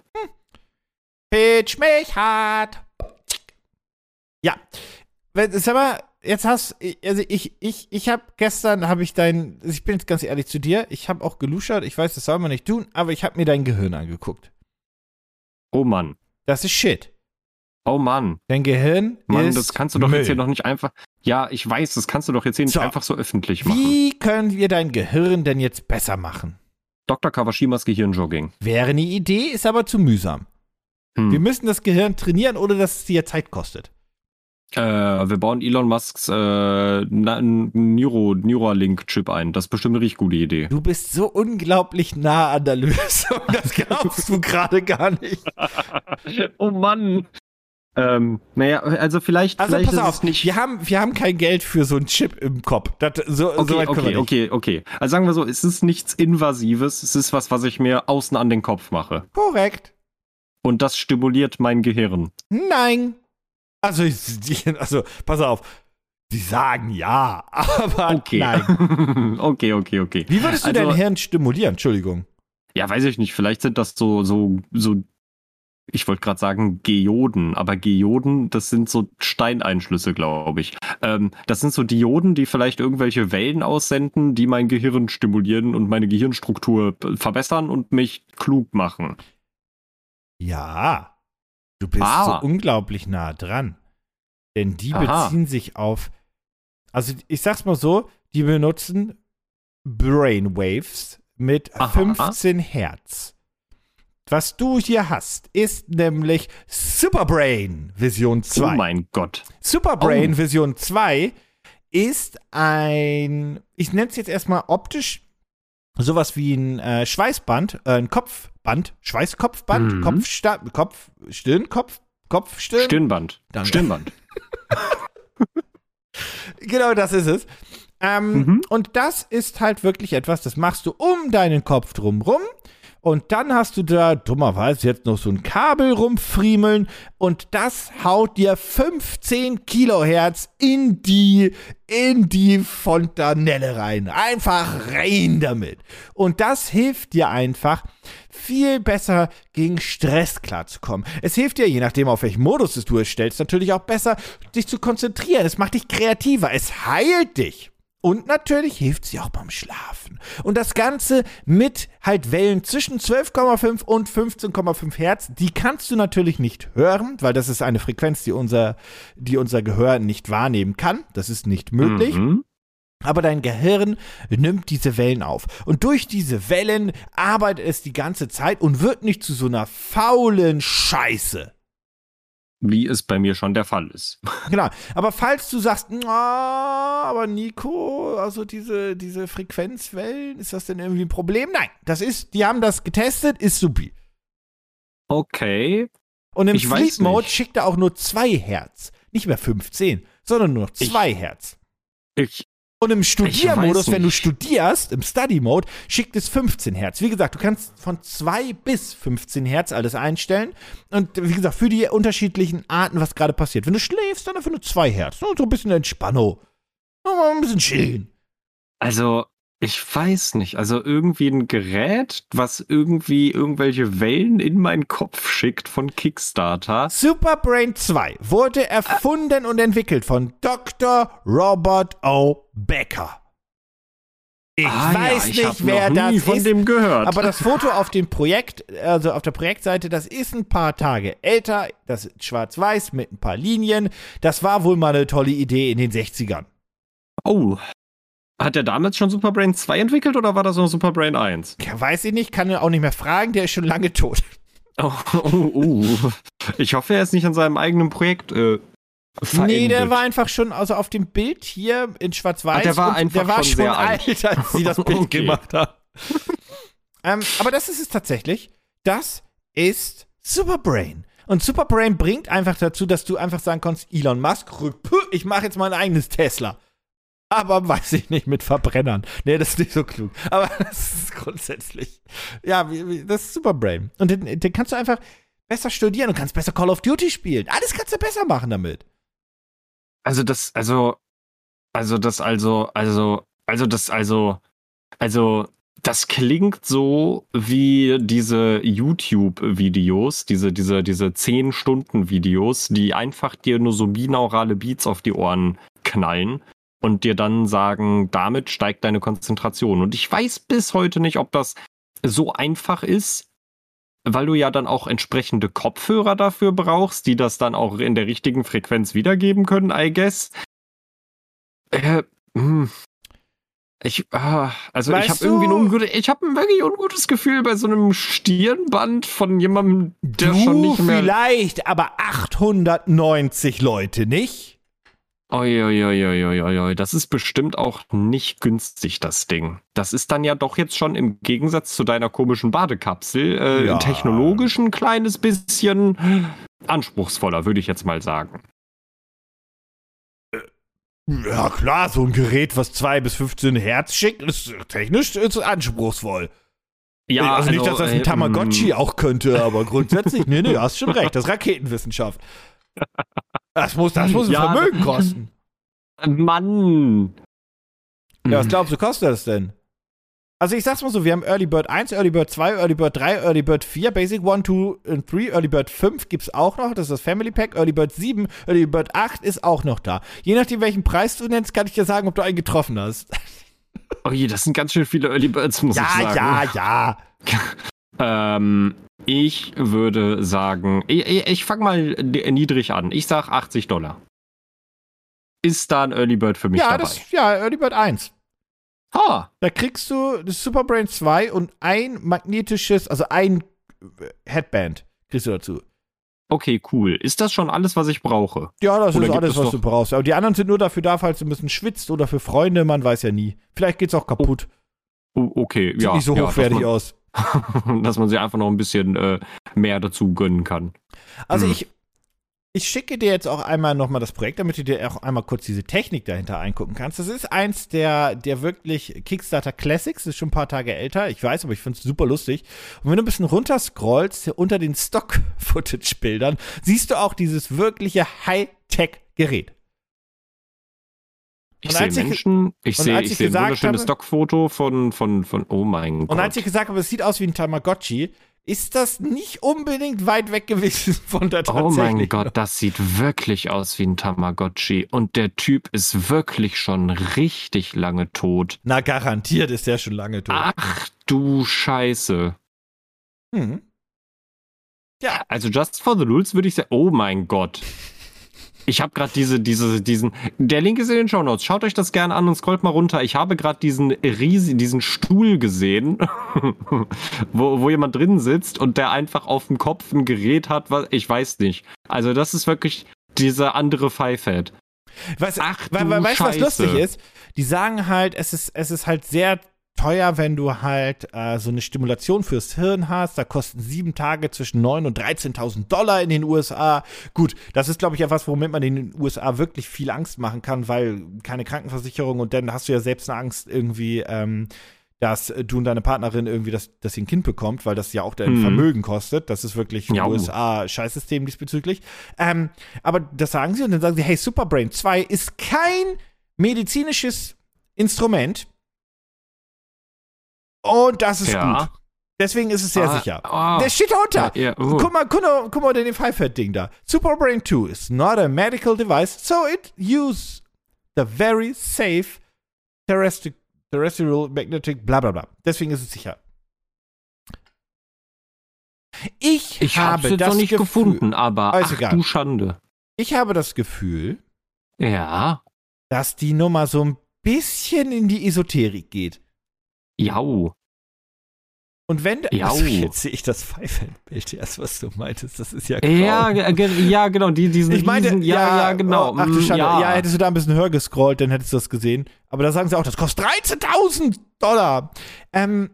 [SPEAKER 2] Pitch mich hart. Ja. Sag mal, jetzt hast also ich ich ich habe gestern habe ich dein ich bin jetzt ganz ehrlich zu dir, ich habe auch geluschert, ich weiß, das soll man nicht tun, aber ich habe mir dein Gehirn angeguckt.
[SPEAKER 3] Oh Mann.
[SPEAKER 2] Das ist shit.
[SPEAKER 3] Oh Mann.
[SPEAKER 2] Dein Gehirn
[SPEAKER 3] Mann,
[SPEAKER 2] ist
[SPEAKER 3] das kannst du doch
[SPEAKER 2] Müll.
[SPEAKER 3] jetzt hier noch nicht einfach. Ja, ich weiß, das kannst du doch jetzt hier nicht
[SPEAKER 2] So.
[SPEAKER 3] einfach so öffentlich machen.
[SPEAKER 2] Wie können wir dein Gehirn denn jetzt besser machen?
[SPEAKER 3] Dr. Kawashimas Gehirnjogging.
[SPEAKER 2] Wäre eine Idee, ist aber zu mühsam.
[SPEAKER 3] Hm.
[SPEAKER 2] Wir müssen das Gehirn trainieren, ohne dass es dir Zeit kostet.
[SPEAKER 3] Äh, wir bauen Elon Musks äh, Neuro, Neuralink-Chip ein. Das ist bestimmt eine richtig gute Idee.
[SPEAKER 2] Du bist so unglaublich nah an der Lösung, das glaubst du gerade gar nicht.
[SPEAKER 3] oh Mann. Ähm, naja, also vielleicht,
[SPEAKER 2] Also
[SPEAKER 3] vielleicht
[SPEAKER 2] pass auf,
[SPEAKER 3] nicht.
[SPEAKER 2] wir haben, wir haben kein Geld für so einen Chip im Kopf. Das, so, so
[SPEAKER 3] Okay,
[SPEAKER 2] wir
[SPEAKER 3] okay, okay, okay. Also sagen wir so, es ist nichts Invasives, es ist was, was ich mir außen an den Kopf mache.
[SPEAKER 2] Korrekt.
[SPEAKER 3] Und das stimuliert mein Gehirn.
[SPEAKER 2] Nein. Also, also, pass auf. Sie sagen ja, aber
[SPEAKER 3] Okay.
[SPEAKER 2] nein.
[SPEAKER 3] okay, okay, okay.
[SPEAKER 2] Wie würdest du
[SPEAKER 3] Also-
[SPEAKER 2] dein Hirn stimulieren? Entschuldigung.
[SPEAKER 3] Ja, weiß ich nicht. Vielleicht sind das so, so, so, ich wollte gerade sagen Geoden, aber Geoden, das sind so Steineinschlüsse, glaube ich. Ähm, das sind so Dioden, die vielleicht irgendwelche Wellen aussenden, die mein Gehirn stimulieren und meine Gehirnstruktur verbessern und mich klug machen.
[SPEAKER 2] Ja. Du bist
[SPEAKER 3] Ah.
[SPEAKER 2] so unglaublich nah dran. Denn die
[SPEAKER 3] Aha.
[SPEAKER 2] beziehen sich auf. Also, ich sag's mal so: die benutzen Brainwaves mit
[SPEAKER 3] Aha.
[SPEAKER 2] 15 Hertz. Was du hier hast, ist nämlich Superbrain Vision 2.
[SPEAKER 3] Oh mein Gott.
[SPEAKER 2] Superbrain
[SPEAKER 3] Oh.
[SPEAKER 2] Vision 2 ist ein, ich nenne es jetzt erstmal optisch, sowas wie ein äh, Schweißband, äh, ein Kopfband, Schweißkopfband,
[SPEAKER 3] Mhm.
[SPEAKER 2] Kopfsta Kopf, Stirn, Kopf, Kopf, Stirn.
[SPEAKER 3] Stirnband.
[SPEAKER 2] Danke.
[SPEAKER 3] Stirnband.
[SPEAKER 2] Genau das ist es. Ähm,
[SPEAKER 3] Mhm.
[SPEAKER 2] Und das ist halt wirklich etwas, das machst du um deinen Kopf drumrum. Und dann hast du da dummerweise jetzt noch so ein Kabel rumfriemeln und das haut dir 15 Kilohertz in die, in die Fontanelle rein. Einfach rein damit. Und das hilft dir einfach, viel besser gegen Stress klarzukommen. Es hilft dir, je nachdem, auf welchen Modus du es stellst, natürlich auch besser, dich zu konzentrieren. Es macht dich kreativer. Es heilt dich. Und natürlich hilft sie auch beim Schlafen. Und das Ganze mit halt Wellen zwischen 12,5 und 15,5 Hertz. Die kannst du natürlich nicht hören, weil das ist eine Frequenz, die unser, die unser Gehör nicht wahrnehmen kann. Das ist nicht möglich. Mhm. Aber dein Gehirn nimmt diese Wellen auf. Und durch diese Wellen arbeitet es die ganze Zeit und wird nicht zu so einer faulen Scheiße
[SPEAKER 3] wie es bei mir schon der Fall ist.
[SPEAKER 2] Genau. Aber falls du sagst, aber Nico, also diese, diese Frequenzwellen, ist das denn irgendwie ein Problem? Nein, das ist, die haben das getestet, ist supi.
[SPEAKER 3] Okay.
[SPEAKER 2] Und im Sleep Mode schickt er auch nur 2 Hertz. Nicht mehr 15, sondern nur 2 Hertz.
[SPEAKER 3] Ich,
[SPEAKER 2] und im Studiermodus, wenn du studierst, im Study-Mode, schickt es 15 Hertz. Wie gesagt, du kannst von 2 bis 15 Hertz alles einstellen. Und wie gesagt, für die unterschiedlichen Arten, was gerade passiert. Wenn du schläfst, dann dafür nur 2 Hertz. So ein bisschen Entspannung. Ein bisschen chillen.
[SPEAKER 3] Also, ich weiß nicht. Also irgendwie ein Gerät, was irgendwie irgendwelche Wellen in meinen Kopf schickt von Kickstarter.
[SPEAKER 2] Superbrain 2 wurde erfunden und entwickelt von Dr. Robert O. Becker. Ich ah, weiß ja, ich nicht, wer das ist.
[SPEAKER 3] von dem gehört.
[SPEAKER 2] Aber das Foto auf dem Projekt, also auf der Projektseite, das ist ein paar Tage älter. Das ist schwarz-weiß mit ein paar Linien. Das war wohl mal eine tolle Idee in den 60ern.
[SPEAKER 3] Oh, hat der damals schon Superbrain 2 entwickelt oder war das noch Superbrain 1?
[SPEAKER 2] Ja, weiß ich nicht, kann er auch nicht mehr fragen, der ist schon lange tot.
[SPEAKER 3] Oh, oh, oh. Ich hoffe, er ist nicht an seinem eigenen Projekt äh,
[SPEAKER 2] Verendet. Nee, der war einfach schon, also auf dem Bild hier in Schwarz-Weiß.
[SPEAKER 3] Der war einfach
[SPEAKER 2] der war
[SPEAKER 3] schon,
[SPEAKER 2] schon alt, als sie das Bild okay. gemacht haben. ähm, aber das ist es tatsächlich. Das ist Superbrain. Und Superbrain bringt einfach dazu, dass du einfach sagen kannst, Elon Musk, ich mache jetzt mein eigenes Tesla. Aber weiß ich nicht, mit Verbrennern. Nee, das ist nicht so klug. Aber das ist grundsätzlich. Ja, das ist Superbrain. Und den, den kannst du einfach besser studieren und kannst besser Call of Duty spielen. Alles kannst du besser machen damit.
[SPEAKER 3] Also das, also, also das, also, also, also das, also, also, das klingt so wie diese YouTube-Videos, diese, diese, diese 10-Stunden-Videos, die einfach dir nur so binaurale Beats auf die Ohren knallen und dir dann sagen, damit steigt deine Konzentration. Und ich weiß bis heute nicht, ob das so einfach ist, weil du ja dann auch entsprechende Kopfhörer dafür brauchst, die das dann auch in der richtigen Frequenz wiedergeben können, I guess. Äh, hm. Ich, ah, also weißt ich habe irgendwie ein ungutes, ich habe ein wirklich ungutes Gefühl bei so einem Stirnband von jemandem, der
[SPEAKER 2] du
[SPEAKER 3] schon nicht mehr.
[SPEAKER 2] Vielleicht, aber 890 Leute, nicht?
[SPEAKER 3] Uiuiuiuiui, das ist bestimmt auch nicht günstig, das Ding. Das ist dann ja doch jetzt schon im Gegensatz zu deiner komischen Badekapsel äh, ja. technologisch ein kleines bisschen anspruchsvoller, würde ich jetzt mal sagen.
[SPEAKER 2] Äh, ja, klar, so ein Gerät, was 2 bis 15 Hertz schickt, ist technisch ist anspruchsvoll. Ja, also, also nicht, dass das ein äh, Tamagotchi äh, auch könnte, aber grundsätzlich, nee, nee, hast schon recht, das ist Raketenwissenschaft. Das muss, das muss ein ja, Vermögen kosten.
[SPEAKER 3] Mann.
[SPEAKER 2] Ja, was glaubst du, kostet das denn? Also ich sag's mal so, wir haben Early Bird 1, Early Bird 2, Early Bird 3, Early Bird 4, Basic 1, 2 und 3, Early Bird 5 gibt's auch noch, das ist das Family Pack, Early Bird 7, Early Bird 8 ist auch noch da. Je nachdem, welchen Preis du nennst, kann ich dir sagen, ob du einen getroffen hast.
[SPEAKER 3] Oh je, das sind ganz schön viele Early Birds, muss
[SPEAKER 2] ja,
[SPEAKER 3] ich sagen.
[SPEAKER 2] Ja,
[SPEAKER 3] ja, ja. ähm, ich würde sagen, ich, ich fange mal niedrig an. Ich sag 80 Dollar. Ist da ein Early Bird für mich
[SPEAKER 2] ja,
[SPEAKER 3] dabei?
[SPEAKER 2] Das, ja, Early Bird 1.
[SPEAKER 3] Ha.
[SPEAKER 2] Da kriegst du das Superbrain 2 und ein magnetisches, also ein Headband kriegst du dazu.
[SPEAKER 3] Okay, cool. Ist das schon alles, was ich brauche?
[SPEAKER 2] Ja, das oder ist alles, was du brauchst. Aber die anderen sind nur dafür da, falls du ein bisschen schwitzt oder für Freunde, man weiß ja nie. Vielleicht geht's auch kaputt.
[SPEAKER 3] Oh, okay, Sieht ja.
[SPEAKER 2] nicht so
[SPEAKER 3] ja,
[SPEAKER 2] hochwertig aus.
[SPEAKER 3] dass man sich einfach noch ein bisschen äh, mehr dazu gönnen kann.
[SPEAKER 2] Also hm. ich, Ich schicke dir jetzt auch einmal nochmal das Projekt, damit du dir auch einmal kurz diese Technik dahinter eingucken kannst. Das ist eins der, der wirklich Kickstarter Classics, das ist schon ein paar Tage älter, ich weiß, aber ich finde es super lustig. Und wenn du ein bisschen runter scrollst, unter den Stock-Footage-Bildern, siehst du auch dieses wirkliche High-Tech-Gerät.
[SPEAKER 3] Ich sehe Menschen, ich sehe ich seh ein wunderschönes Stockfoto von, von, von, oh mein Gott.
[SPEAKER 2] Und als ich gesagt habe, es sieht aus wie ein Tamagotchi, ist das nicht unbedingt weit weg gewesen von der.
[SPEAKER 3] Oh mein Gott, das sieht wirklich aus wie ein Tamagotchi. Und der Typ ist wirklich schon richtig lange tot.
[SPEAKER 2] Na, garantiert ist der schon lange tot.
[SPEAKER 3] Ach du Scheiße. Hm. Ja. Also Just for the Rules würde ich sagen, oh mein Gott. Ich habe gerade diese, diese, diesen. Der Link ist in den Show Notes. Schaut euch das gerne an und scrollt mal runter. Ich habe gerade diesen riesigen, diesen Stuhl gesehen, wo, wo jemand drin sitzt und der einfach auf dem Kopf ein Gerät hat, was ich weiß nicht. Also das ist wirklich dieser andere Pfeifhead.
[SPEAKER 2] Weißt, Ach, weißt du, was lustig ist? Die sagen halt, es ist, es ist halt sehr teuer, wenn du halt äh, so eine Stimulation fürs Hirn hast. Da kosten sieben Tage zwischen 9.000 und 13.000 Dollar in den USA. Gut, das ist, glaube ich, etwas, womit man in den USA wirklich viel Angst machen kann, weil keine Krankenversicherung und dann hast du ja selbst eine Angst irgendwie, ähm, dass du und deine Partnerin irgendwie das, dass sie ein Kind bekommt, weil das ja auch dein mhm. Vermögen kostet. Das ist wirklich ja. USA Scheißsystem diesbezüglich. Ähm, aber das sagen sie und dann sagen sie, hey, Superbrain 2 ist kein medizinisches Instrument und das ist ja. gut. Deswegen ist es sehr ah, sicher. Oh. Der steht da unter. Ja, ja, uh. Guck mal, guck mal, guck mal den Five-Head-Ding da. Superbrain 2 is not a medical device, so it uses the very safe terrestri terrestrial magnetic bla bla bla. Deswegen ist es sicher. Ich, ich habe
[SPEAKER 3] jetzt
[SPEAKER 2] das
[SPEAKER 3] noch nicht Gefühl, gefunden, aber ach egal. du Schande.
[SPEAKER 2] Ich habe das Gefühl,
[SPEAKER 3] ja,
[SPEAKER 2] dass die Nummer so ein bisschen in die Esoterik geht.
[SPEAKER 3] Jau.
[SPEAKER 2] Und wenn. Also jetzt sehe ich das Pfeifenbild erst, was du meintest, das ist ja
[SPEAKER 3] grau. Ja, ja, genau, die, diesen
[SPEAKER 2] ich meinte, riesen, ja, ja, genau. Oh, ach du Schande, ja. ja. hättest du da ein bisschen höher gescrollt, dann hättest du das gesehen. Aber da sagen sie auch, das kostet 13.000 Dollar. Ähm,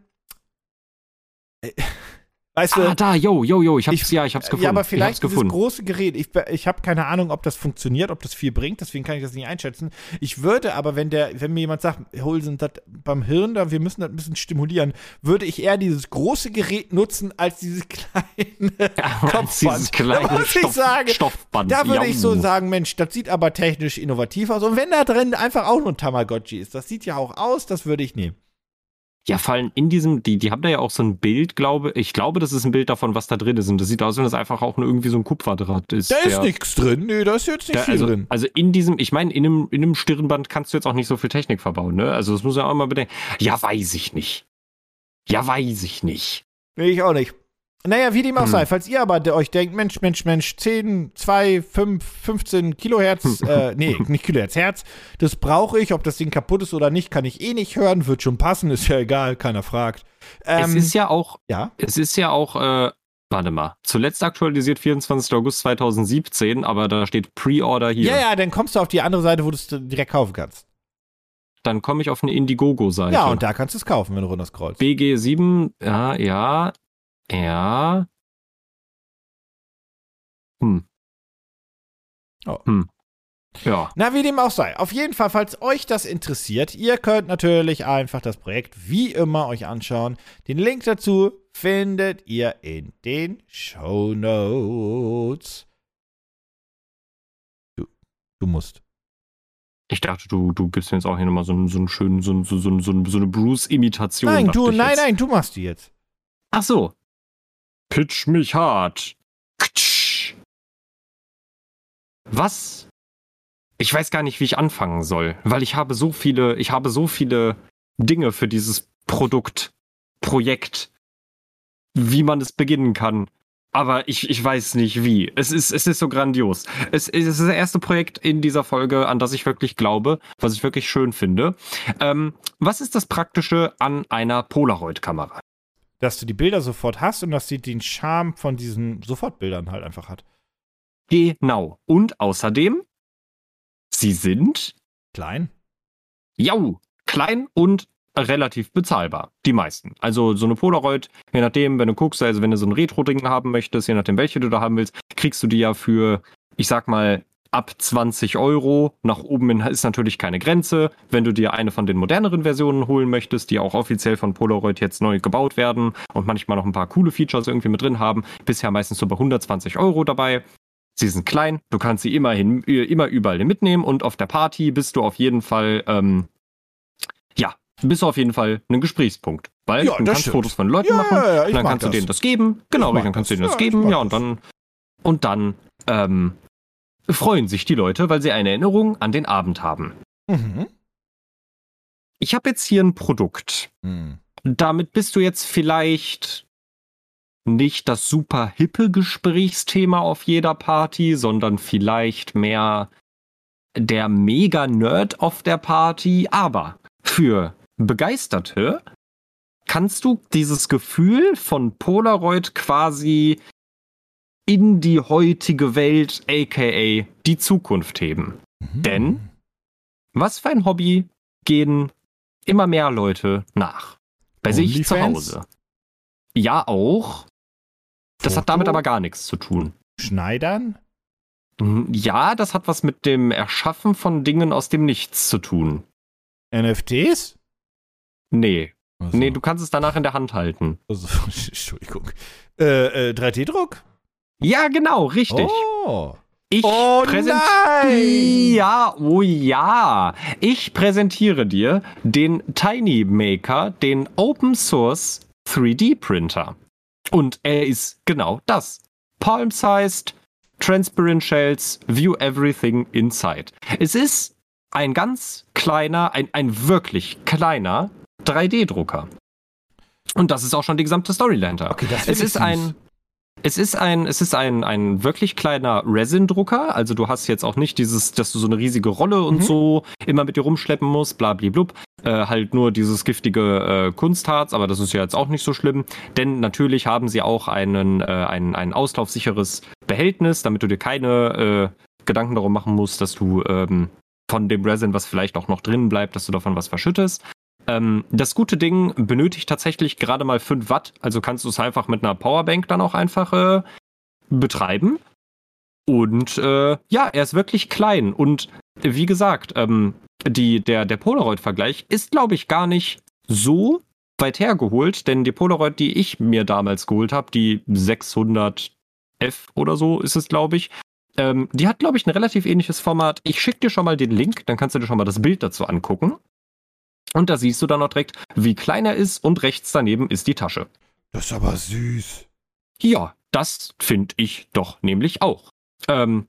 [SPEAKER 3] Weißt ah, du, da, yo, yo, yo, ich hab's, ich, ja, ich hab's gefunden.
[SPEAKER 2] Ja, aber vielleicht dieses große Gerät, ich, ich habe keine Ahnung, ob das funktioniert, ob das viel bringt, deswegen kann ich das nicht einschätzen. Ich würde aber, wenn der, wenn mir jemand sagt, hol sind das beim Hirn da, wir müssen das ein bisschen stimulieren, würde ich eher dieses große Gerät nutzen, als dieses kleine ja, Kopfband. Dieses
[SPEAKER 3] kleine da
[SPEAKER 2] muss ich sagen, Stoffband. Da würde ich so sagen, Mensch, das sieht aber technisch innovativ aus. Und wenn da drin einfach auch nur ein Tamagotchi ist, das sieht ja auch aus, das würde ich nehmen.
[SPEAKER 3] Ja, fallen in diesem, die, die haben da ja auch so ein Bild, glaube ich. glaube, das ist ein Bild davon, was da drin ist. Und das sieht aus, wenn das einfach auch nur irgendwie so ein Kupferdraht ist.
[SPEAKER 2] Da ist nichts drin. Nee, da ist jetzt nicht der, viel
[SPEAKER 3] also,
[SPEAKER 2] drin.
[SPEAKER 3] Also in diesem, ich meine, in einem, in einem Stirnband kannst du jetzt auch nicht so viel Technik verbauen, ne? Also das muss man auch mal bedenken. Ja, weiß ich nicht. Ja, weiß ich nicht.
[SPEAKER 2] Nee, ich auch nicht. Naja, wie dem auch hm. sei, falls ihr aber euch denkt, Mensch, Mensch, Mensch, 10, 2, 5, 15 Kilohertz, äh, nee, nicht Kilohertz, Hertz, das brauche ich, ob das Ding kaputt ist oder nicht, kann ich eh nicht hören, wird schon passen, ist ja egal, keiner fragt.
[SPEAKER 3] Ähm, es ist ja auch,
[SPEAKER 2] ja?
[SPEAKER 3] es ist ja auch, äh, warte mal, zuletzt aktualisiert 24. August 2017, aber da steht Pre-Order hier.
[SPEAKER 2] Ja, ja, dann kommst du auf die andere Seite, wo du es direkt kaufen kannst.
[SPEAKER 3] Dann komme ich auf eine Indiegogo-Seite.
[SPEAKER 2] Ja, und da kannst du es kaufen, wenn du runter scrollst.
[SPEAKER 3] BG7, ja, ja, ja. Hm.
[SPEAKER 2] Oh. Hm. Ja. Na, wie dem auch sei. Auf jeden Fall, falls euch das interessiert, ihr könnt natürlich einfach das Projekt wie immer euch anschauen. Den Link dazu findet ihr in den Show Notes. Du, du musst.
[SPEAKER 3] Ich dachte, du, du gibst mir jetzt auch hier nochmal so, so einen schönen, so, so, so, so, eine Bruce-Imitation.
[SPEAKER 2] Nein, du, nein, nein, du machst die jetzt.
[SPEAKER 3] Ach so. Pitch mich hart. Was? Ich weiß gar nicht, wie ich anfangen soll, weil ich habe so viele, ich habe so viele Dinge für dieses Produkt, Projekt, wie man es beginnen kann. Aber ich, ich weiß nicht wie. Es ist, es ist so grandios. Es, es ist das erste Projekt in dieser Folge, an das ich wirklich glaube, was ich wirklich schön finde. Ähm, was ist das Praktische an einer Polaroid-Kamera?
[SPEAKER 2] Dass du die Bilder sofort hast und dass sie den Charme von diesen Sofortbildern halt einfach hat.
[SPEAKER 3] Genau. Und außerdem, sie sind
[SPEAKER 2] klein.
[SPEAKER 3] Jau, klein und relativ bezahlbar. Die meisten. Also so eine Polaroid, je nachdem, wenn du guckst, also wenn du so ein Retro-Ding haben möchtest, je nachdem welche du da haben willst, kriegst du die ja für ich sag mal, ab 20 Euro. Nach oben ist natürlich keine Grenze. Wenn du dir eine von den moderneren Versionen holen möchtest, die auch offiziell von Polaroid jetzt neu gebaut werden und manchmal noch ein paar coole Features irgendwie mit drin haben, bisher meistens so bei 120 Euro dabei. Sie sind klein, du kannst sie immerhin immer überall mitnehmen und auf der Party bist du auf jeden Fall, ähm, ja, bist du auf jeden Fall ein Gesprächspunkt. Weil
[SPEAKER 2] Ja,
[SPEAKER 3] du kannst
[SPEAKER 2] stimmt.
[SPEAKER 3] Fotos von Leuten
[SPEAKER 2] Ja,
[SPEAKER 3] machen,
[SPEAKER 2] ja,
[SPEAKER 3] dann kannst du
[SPEAKER 2] das.
[SPEAKER 3] denen das geben. Genau, dann kannst du denen das geben. Ja, und dann, und dann, ähm, freuen sich die Leute, weil sie eine Erinnerung an den Abend haben.
[SPEAKER 2] Mhm.
[SPEAKER 3] Ich habe jetzt hier ein Produkt.
[SPEAKER 2] Hm.
[SPEAKER 3] Damit bist du jetzt vielleicht nicht das super hippe Gesprächsthema auf jeder Party, sondern vielleicht mehr der Mega-Nerd auf der Party. Aber für Begeisterte kannst du dieses Gefühl von Polaroid quasi in die heutige Welt, aka die Zukunft heben.
[SPEAKER 2] Mhm.
[SPEAKER 3] Denn? Was für ein Hobby gehen immer mehr Leute nach? Bei sich zu? Hause. Ja, auch. Das hat damit
[SPEAKER 2] Foto?
[SPEAKER 3] aber gar nichts zu tun.
[SPEAKER 2] Schneidern?
[SPEAKER 3] Hm, Ja, das hat was mit dem Erschaffen von Dingen aus dem Nichts zu tun.
[SPEAKER 2] NFTs?
[SPEAKER 3] Nee.
[SPEAKER 2] Also,
[SPEAKER 3] Nee, du kannst es danach in der Hand halten.
[SPEAKER 2] also, Entschuldigung. Äh, äh, 3D-Druck?
[SPEAKER 3] Ja, genau, richtig.
[SPEAKER 2] Oh.
[SPEAKER 3] Ich
[SPEAKER 2] Oh nein!
[SPEAKER 3] Ja, oh ja. Ich präsentiere dir den Tiny Maker, den Open Source 3D Printer. Und er ist genau das. Palm-sized, transparent shells, view everything inside. Es ist ein ganz kleiner, ein, ein wirklich kleiner 3D-Drucker. Und das ist auch schon die gesamte Story dahinter.
[SPEAKER 2] Okay, das
[SPEAKER 3] Es ist ein, es ist ein, es ist ein, ein wirklich kleiner Resin-Drucker. Also du hast jetzt auch nicht dieses, dass du so eine riesige Rolle und
[SPEAKER 2] Mhm.
[SPEAKER 3] so immer mit dir rumschleppen musst, blablablub. Äh, halt nur dieses giftige äh, Kunstharz, aber das ist ja jetzt auch nicht so schlimm. Denn natürlich haben sie auch einen, äh, ein, ein auslaufsicheres Behältnis, damit du dir keine äh, Gedanken darum machen musst, dass du ähm, von dem Resin, was vielleicht auch noch drin bleibt, dass du davon was verschüttest. Ähm, das gute Ding benötigt tatsächlich gerade mal 5 Watt, also kannst du es einfach mit einer Powerbank dann auch einfach äh, betreiben. Und äh, ja, er ist wirklich klein. Und wie gesagt, ähm, die, der, der Polaroid-Vergleich ist, glaube ich, gar nicht so weit hergeholt, denn die Polaroid, die ich mir damals geholt habe, die 600F oder so ist es, glaube ich, ähm, die hat, glaube ich, ein relativ ähnliches Format. Ich schicke dir schon mal den Link, dann kannst du dir schon mal das Bild dazu angucken. Und da siehst du dann auch direkt, wie klein er ist und rechts daneben ist die Tasche.
[SPEAKER 2] Das ist aber süß.
[SPEAKER 3] Ja, das finde ich doch nämlich auch. Ähm,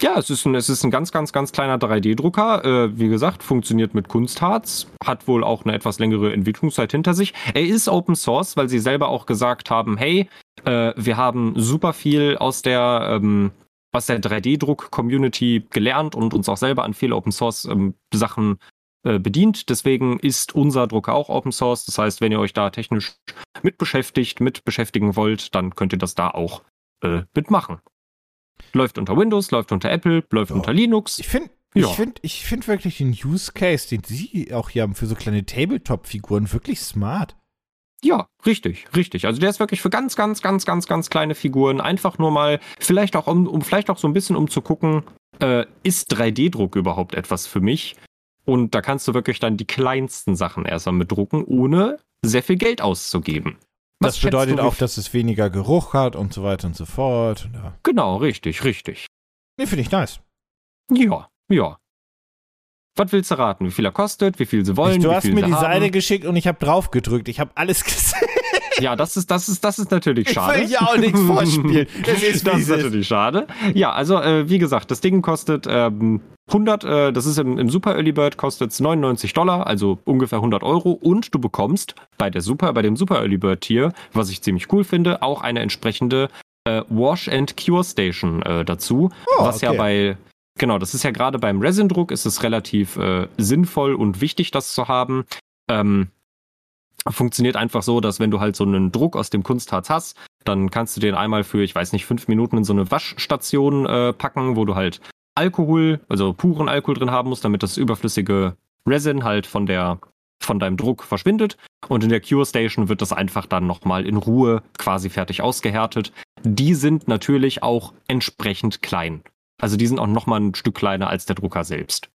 [SPEAKER 3] ja, es ist ein, es ist ein ganz, ganz, ganz kleiner 3D-Drucker. Äh, wie gesagt, funktioniert mit Kunstharz, hat wohl auch eine etwas längere Entwicklungszeit hinter sich. Er ist Open Source, weil sie selber auch gesagt haben, hey, äh, wir haben super viel aus der ähm, aus der 3D-Druck-Community gelernt und uns auch selber an viele Open Source ähm, Sachen äh, bedient. Deswegen ist unser Drucker auch Open Source. Das heißt, wenn ihr euch da technisch mit beschäftigt, mit beschäftigen wollt, dann könnt ihr das da auch äh, mitmachen. Läuft unter Windows, läuft unter Apple, läuft
[SPEAKER 2] Ja.
[SPEAKER 3] unter Linux.
[SPEAKER 2] Ich finde
[SPEAKER 3] Ja.
[SPEAKER 2] ich find, ich find wirklich den Use Case, den Sie auch hier haben für so kleine Tabletop-Figuren, wirklich smart.
[SPEAKER 3] Ja, richtig, richtig. Also der ist wirklich für ganz, ganz, ganz, ganz, ganz kleine Figuren. Einfach nur mal, vielleicht auch um, um vielleicht auch so ein bisschen um zu gucken, äh, ist 3D-Druck überhaupt etwas für mich? Und da kannst du wirklich dann die kleinsten Sachen erstmal mit drucken, ohne sehr viel Geld auszugeben. Was
[SPEAKER 2] das bedeutet
[SPEAKER 3] du,
[SPEAKER 2] auch, dass es weniger Geruch hat und so weiter und so fort. Ja.
[SPEAKER 3] Genau, richtig, richtig.
[SPEAKER 2] Nee, finde ich nice.
[SPEAKER 3] Ja, ja. Was willst du raten? Wie viel er kostet? Wie viel sie wollen?
[SPEAKER 2] du
[SPEAKER 3] wie
[SPEAKER 2] hast mir
[SPEAKER 3] sie
[SPEAKER 2] die
[SPEAKER 3] haben?
[SPEAKER 2] Seite geschickt und ich habe drauf gedrückt. Ich habe alles gesehen.
[SPEAKER 3] Ja, das ist, das ist, das ist natürlich
[SPEAKER 2] Ich
[SPEAKER 3] schade.
[SPEAKER 2] will hier auch nichts vorspielen. Das ist,
[SPEAKER 3] das ist natürlich schade. Ja, also äh, wie gesagt, das Ding kostet ähm, 100, äh, das ist im, im Super Early Bird kostet es 99 Dollar, also ungefähr 100 Euro und du bekommst bei der Super, bei dem Super Early Bird Tier, was ich ziemlich cool finde, auch eine entsprechende äh, Wash and Cure Station äh, dazu,
[SPEAKER 2] Oh,
[SPEAKER 3] was ja
[SPEAKER 2] okay.
[SPEAKER 3] bei Genau, das ist ja gerade beim Resin-Druck ist es relativ äh, sinnvoll und wichtig, das zu haben. Ähm, funktioniert einfach so, dass wenn du halt so einen Druck aus dem Kunstharz hast, dann kannst du den einmal für, ich weiß nicht, fünf Minuten in so eine Waschstation äh, packen, wo du halt Alkohol, also puren Alkohol drin haben musst, damit das überflüssige Resin halt von der von deinem Druck verschwindet und in der Cure Station wird das einfach dann nochmal in Ruhe quasi fertig ausgehärtet. Die sind natürlich auch entsprechend klein. Also die sind auch noch mal ein Stück kleiner als der Drucker selbst.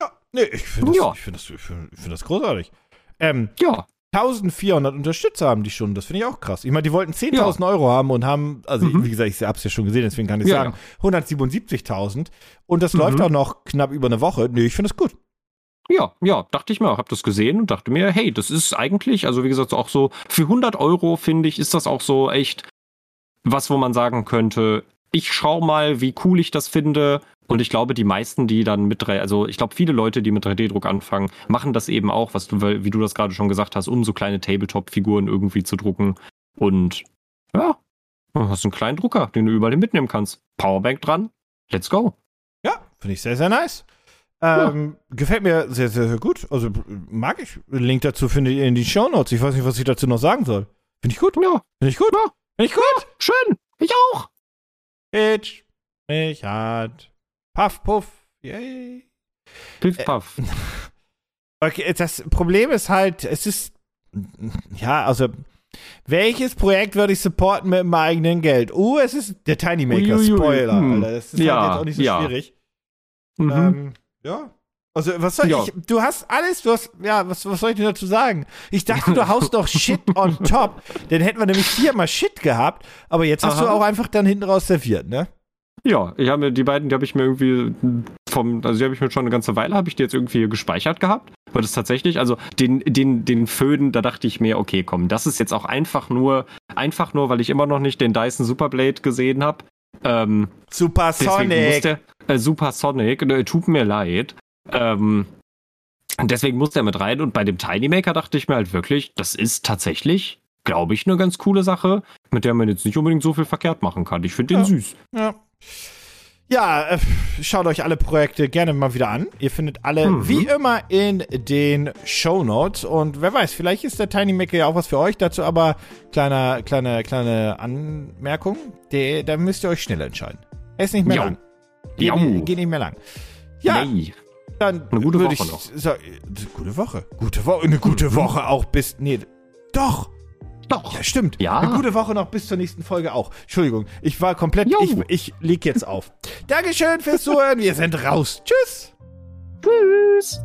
[SPEAKER 2] Ja, nee, ich finde das,
[SPEAKER 3] Ja.
[SPEAKER 2] ich find das, ich find, ich find das großartig. Ähm,
[SPEAKER 3] Ja,
[SPEAKER 2] 1400 Unterstützer haben die schon, das finde ich auch krass. Ich meine, die wollten 10.000 Euro haben und haben, also
[SPEAKER 3] Mhm.
[SPEAKER 2] wie gesagt, ich habe es ja schon gesehen, deswegen kann ich
[SPEAKER 3] Ja,
[SPEAKER 2] sagen, 177.000 und das
[SPEAKER 3] Mhm.
[SPEAKER 2] läuft auch noch knapp über eine Woche. Nee, ich finde das gut.
[SPEAKER 3] Ja, ja, dachte ich mir, hab das gesehen und dachte mir, hey, das ist eigentlich, also wie gesagt, auch so, für 100 Euro finde ich, ist das auch so echt was, wo man sagen könnte, ich schau mal, wie cool ich das finde. Und ich glaube, die meisten, die dann mit drei, also ich glaube, viele Leute, die mit 3D-Druck anfangen, machen das eben auch, was du, wie du das gerade schon gesagt hast, um so kleine Tabletop-Figuren irgendwie zu drucken. Und ja, dann hast du einen kleinen Drucker, den du überall mitnehmen kannst. Powerbank dran, let's go.
[SPEAKER 2] Ja, finde ich sehr, sehr nice. Ähm, Gefällt mir sehr, sehr, sehr gut. Also mag ich. Link dazu findet ihr in die Shownotes. Ich weiß nicht, was ich dazu noch sagen soll. Finde ich gut.
[SPEAKER 3] Ja,
[SPEAKER 2] Finde ich gut.
[SPEAKER 3] Ja.
[SPEAKER 2] Finde ich gut.
[SPEAKER 3] schön. Ich auch.
[SPEAKER 2] Ich hat. Puff, puff. Yay.
[SPEAKER 3] Piff, paff.
[SPEAKER 2] Okay, das Problem ist halt, es ist. Ja, also. Welches Projekt würde ich supporten mit meinem eigenen Geld? Uh, es ist der Tiny Maker.
[SPEAKER 3] Uiuiui.
[SPEAKER 2] Spoiler,
[SPEAKER 3] Hm.
[SPEAKER 2] Alter. Das ist
[SPEAKER 3] Ja,
[SPEAKER 2] halt jetzt auch nicht so
[SPEAKER 3] ja.
[SPEAKER 2] schwierig.
[SPEAKER 3] Mhm.
[SPEAKER 2] Ähm, ja. Also, was soll
[SPEAKER 3] Ja.
[SPEAKER 2] ich? Du hast alles, du hast, ja, was, was soll ich denn dazu sagen? Ich dachte, du haust doch Shit on top. Dann hätten wir nämlich viermal Shit gehabt, aber jetzt hast du
[SPEAKER 3] Aha.
[SPEAKER 2] auch einfach dann hinten raus serviert, ne?
[SPEAKER 3] Ja, ich habe mir die beiden, die habe ich mir irgendwie vom, also die habe ich mir schon eine ganze Weile, habe ich die jetzt irgendwie gespeichert gehabt. Weil das tatsächlich, also den, den, den Föden, da dachte ich mir, okay, komm, das ist jetzt auch einfach nur, einfach nur, weil ich immer noch nicht den Dyson Superblade gesehen habe. Ähm,
[SPEAKER 2] Supersonic.
[SPEAKER 3] der, äh, Supersonic, äh, tut mir leid. Ähm, deswegen muss der mit rein und bei dem Tiny Maker dachte ich mir halt wirklich, das ist tatsächlich, glaube ich, eine ganz coole Sache, mit der man jetzt nicht unbedingt so viel verkehrt machen kann. Ich finde den
[SPEAKER 2] Ja.
[SPEAKER 3] süß.
[SPEAKER 2] Ja. Ja, äh, schaut euch alle Projekte gerne mal wieder an. Ihr findet alle
[SPEAKER 3] Mhm.
[SPEAKER 2] wie immer in den Show Notes. Und wer weiß, vielleicht ist der Tiny Maker ja auch was für euch. Dazu aber kleine, kleine, kleine Anmerkung. Der, da müsst ihr euch schnell entscheiden. Er ist nicht mehr
[SPEAKER 3] Jo.
[SPEAKER 2] lang. Geht,
[SPEAKER 3] Jo.
[SPEAKER 2] nicht mehr lang. Ja,
[SPEAKER 3] Nee.
[SPEAKER 2] dann
[SPEAKER 3] Eine gute Woche
[SPEAKER 2] ich
[SPEAKER 3] noch.
[SPEAKER 2] Sa gute Woche. Gute Woche. Eine gute
[SPEAKER 3] Mhm.
[SPEAKER 2] Woche auch bis. Nee. Doch.
[SPEAKER 3] Doch.
[SPEAKER 2] Ja, stimmt.
[SPEAKER 3] Ja.
[SPEAKER 2] Eine gute Woche noch bis zur nächsten Folge auch. Entschuldigung, ich war komplett.
[SPEAKER 3] Jo.
[SPEAKER 2] Ich, ich leg jetzt auf. Dankeschön fürs Zuhören. Wir sind raus. Tschüss.
[SPEAKER 3] Tschüss.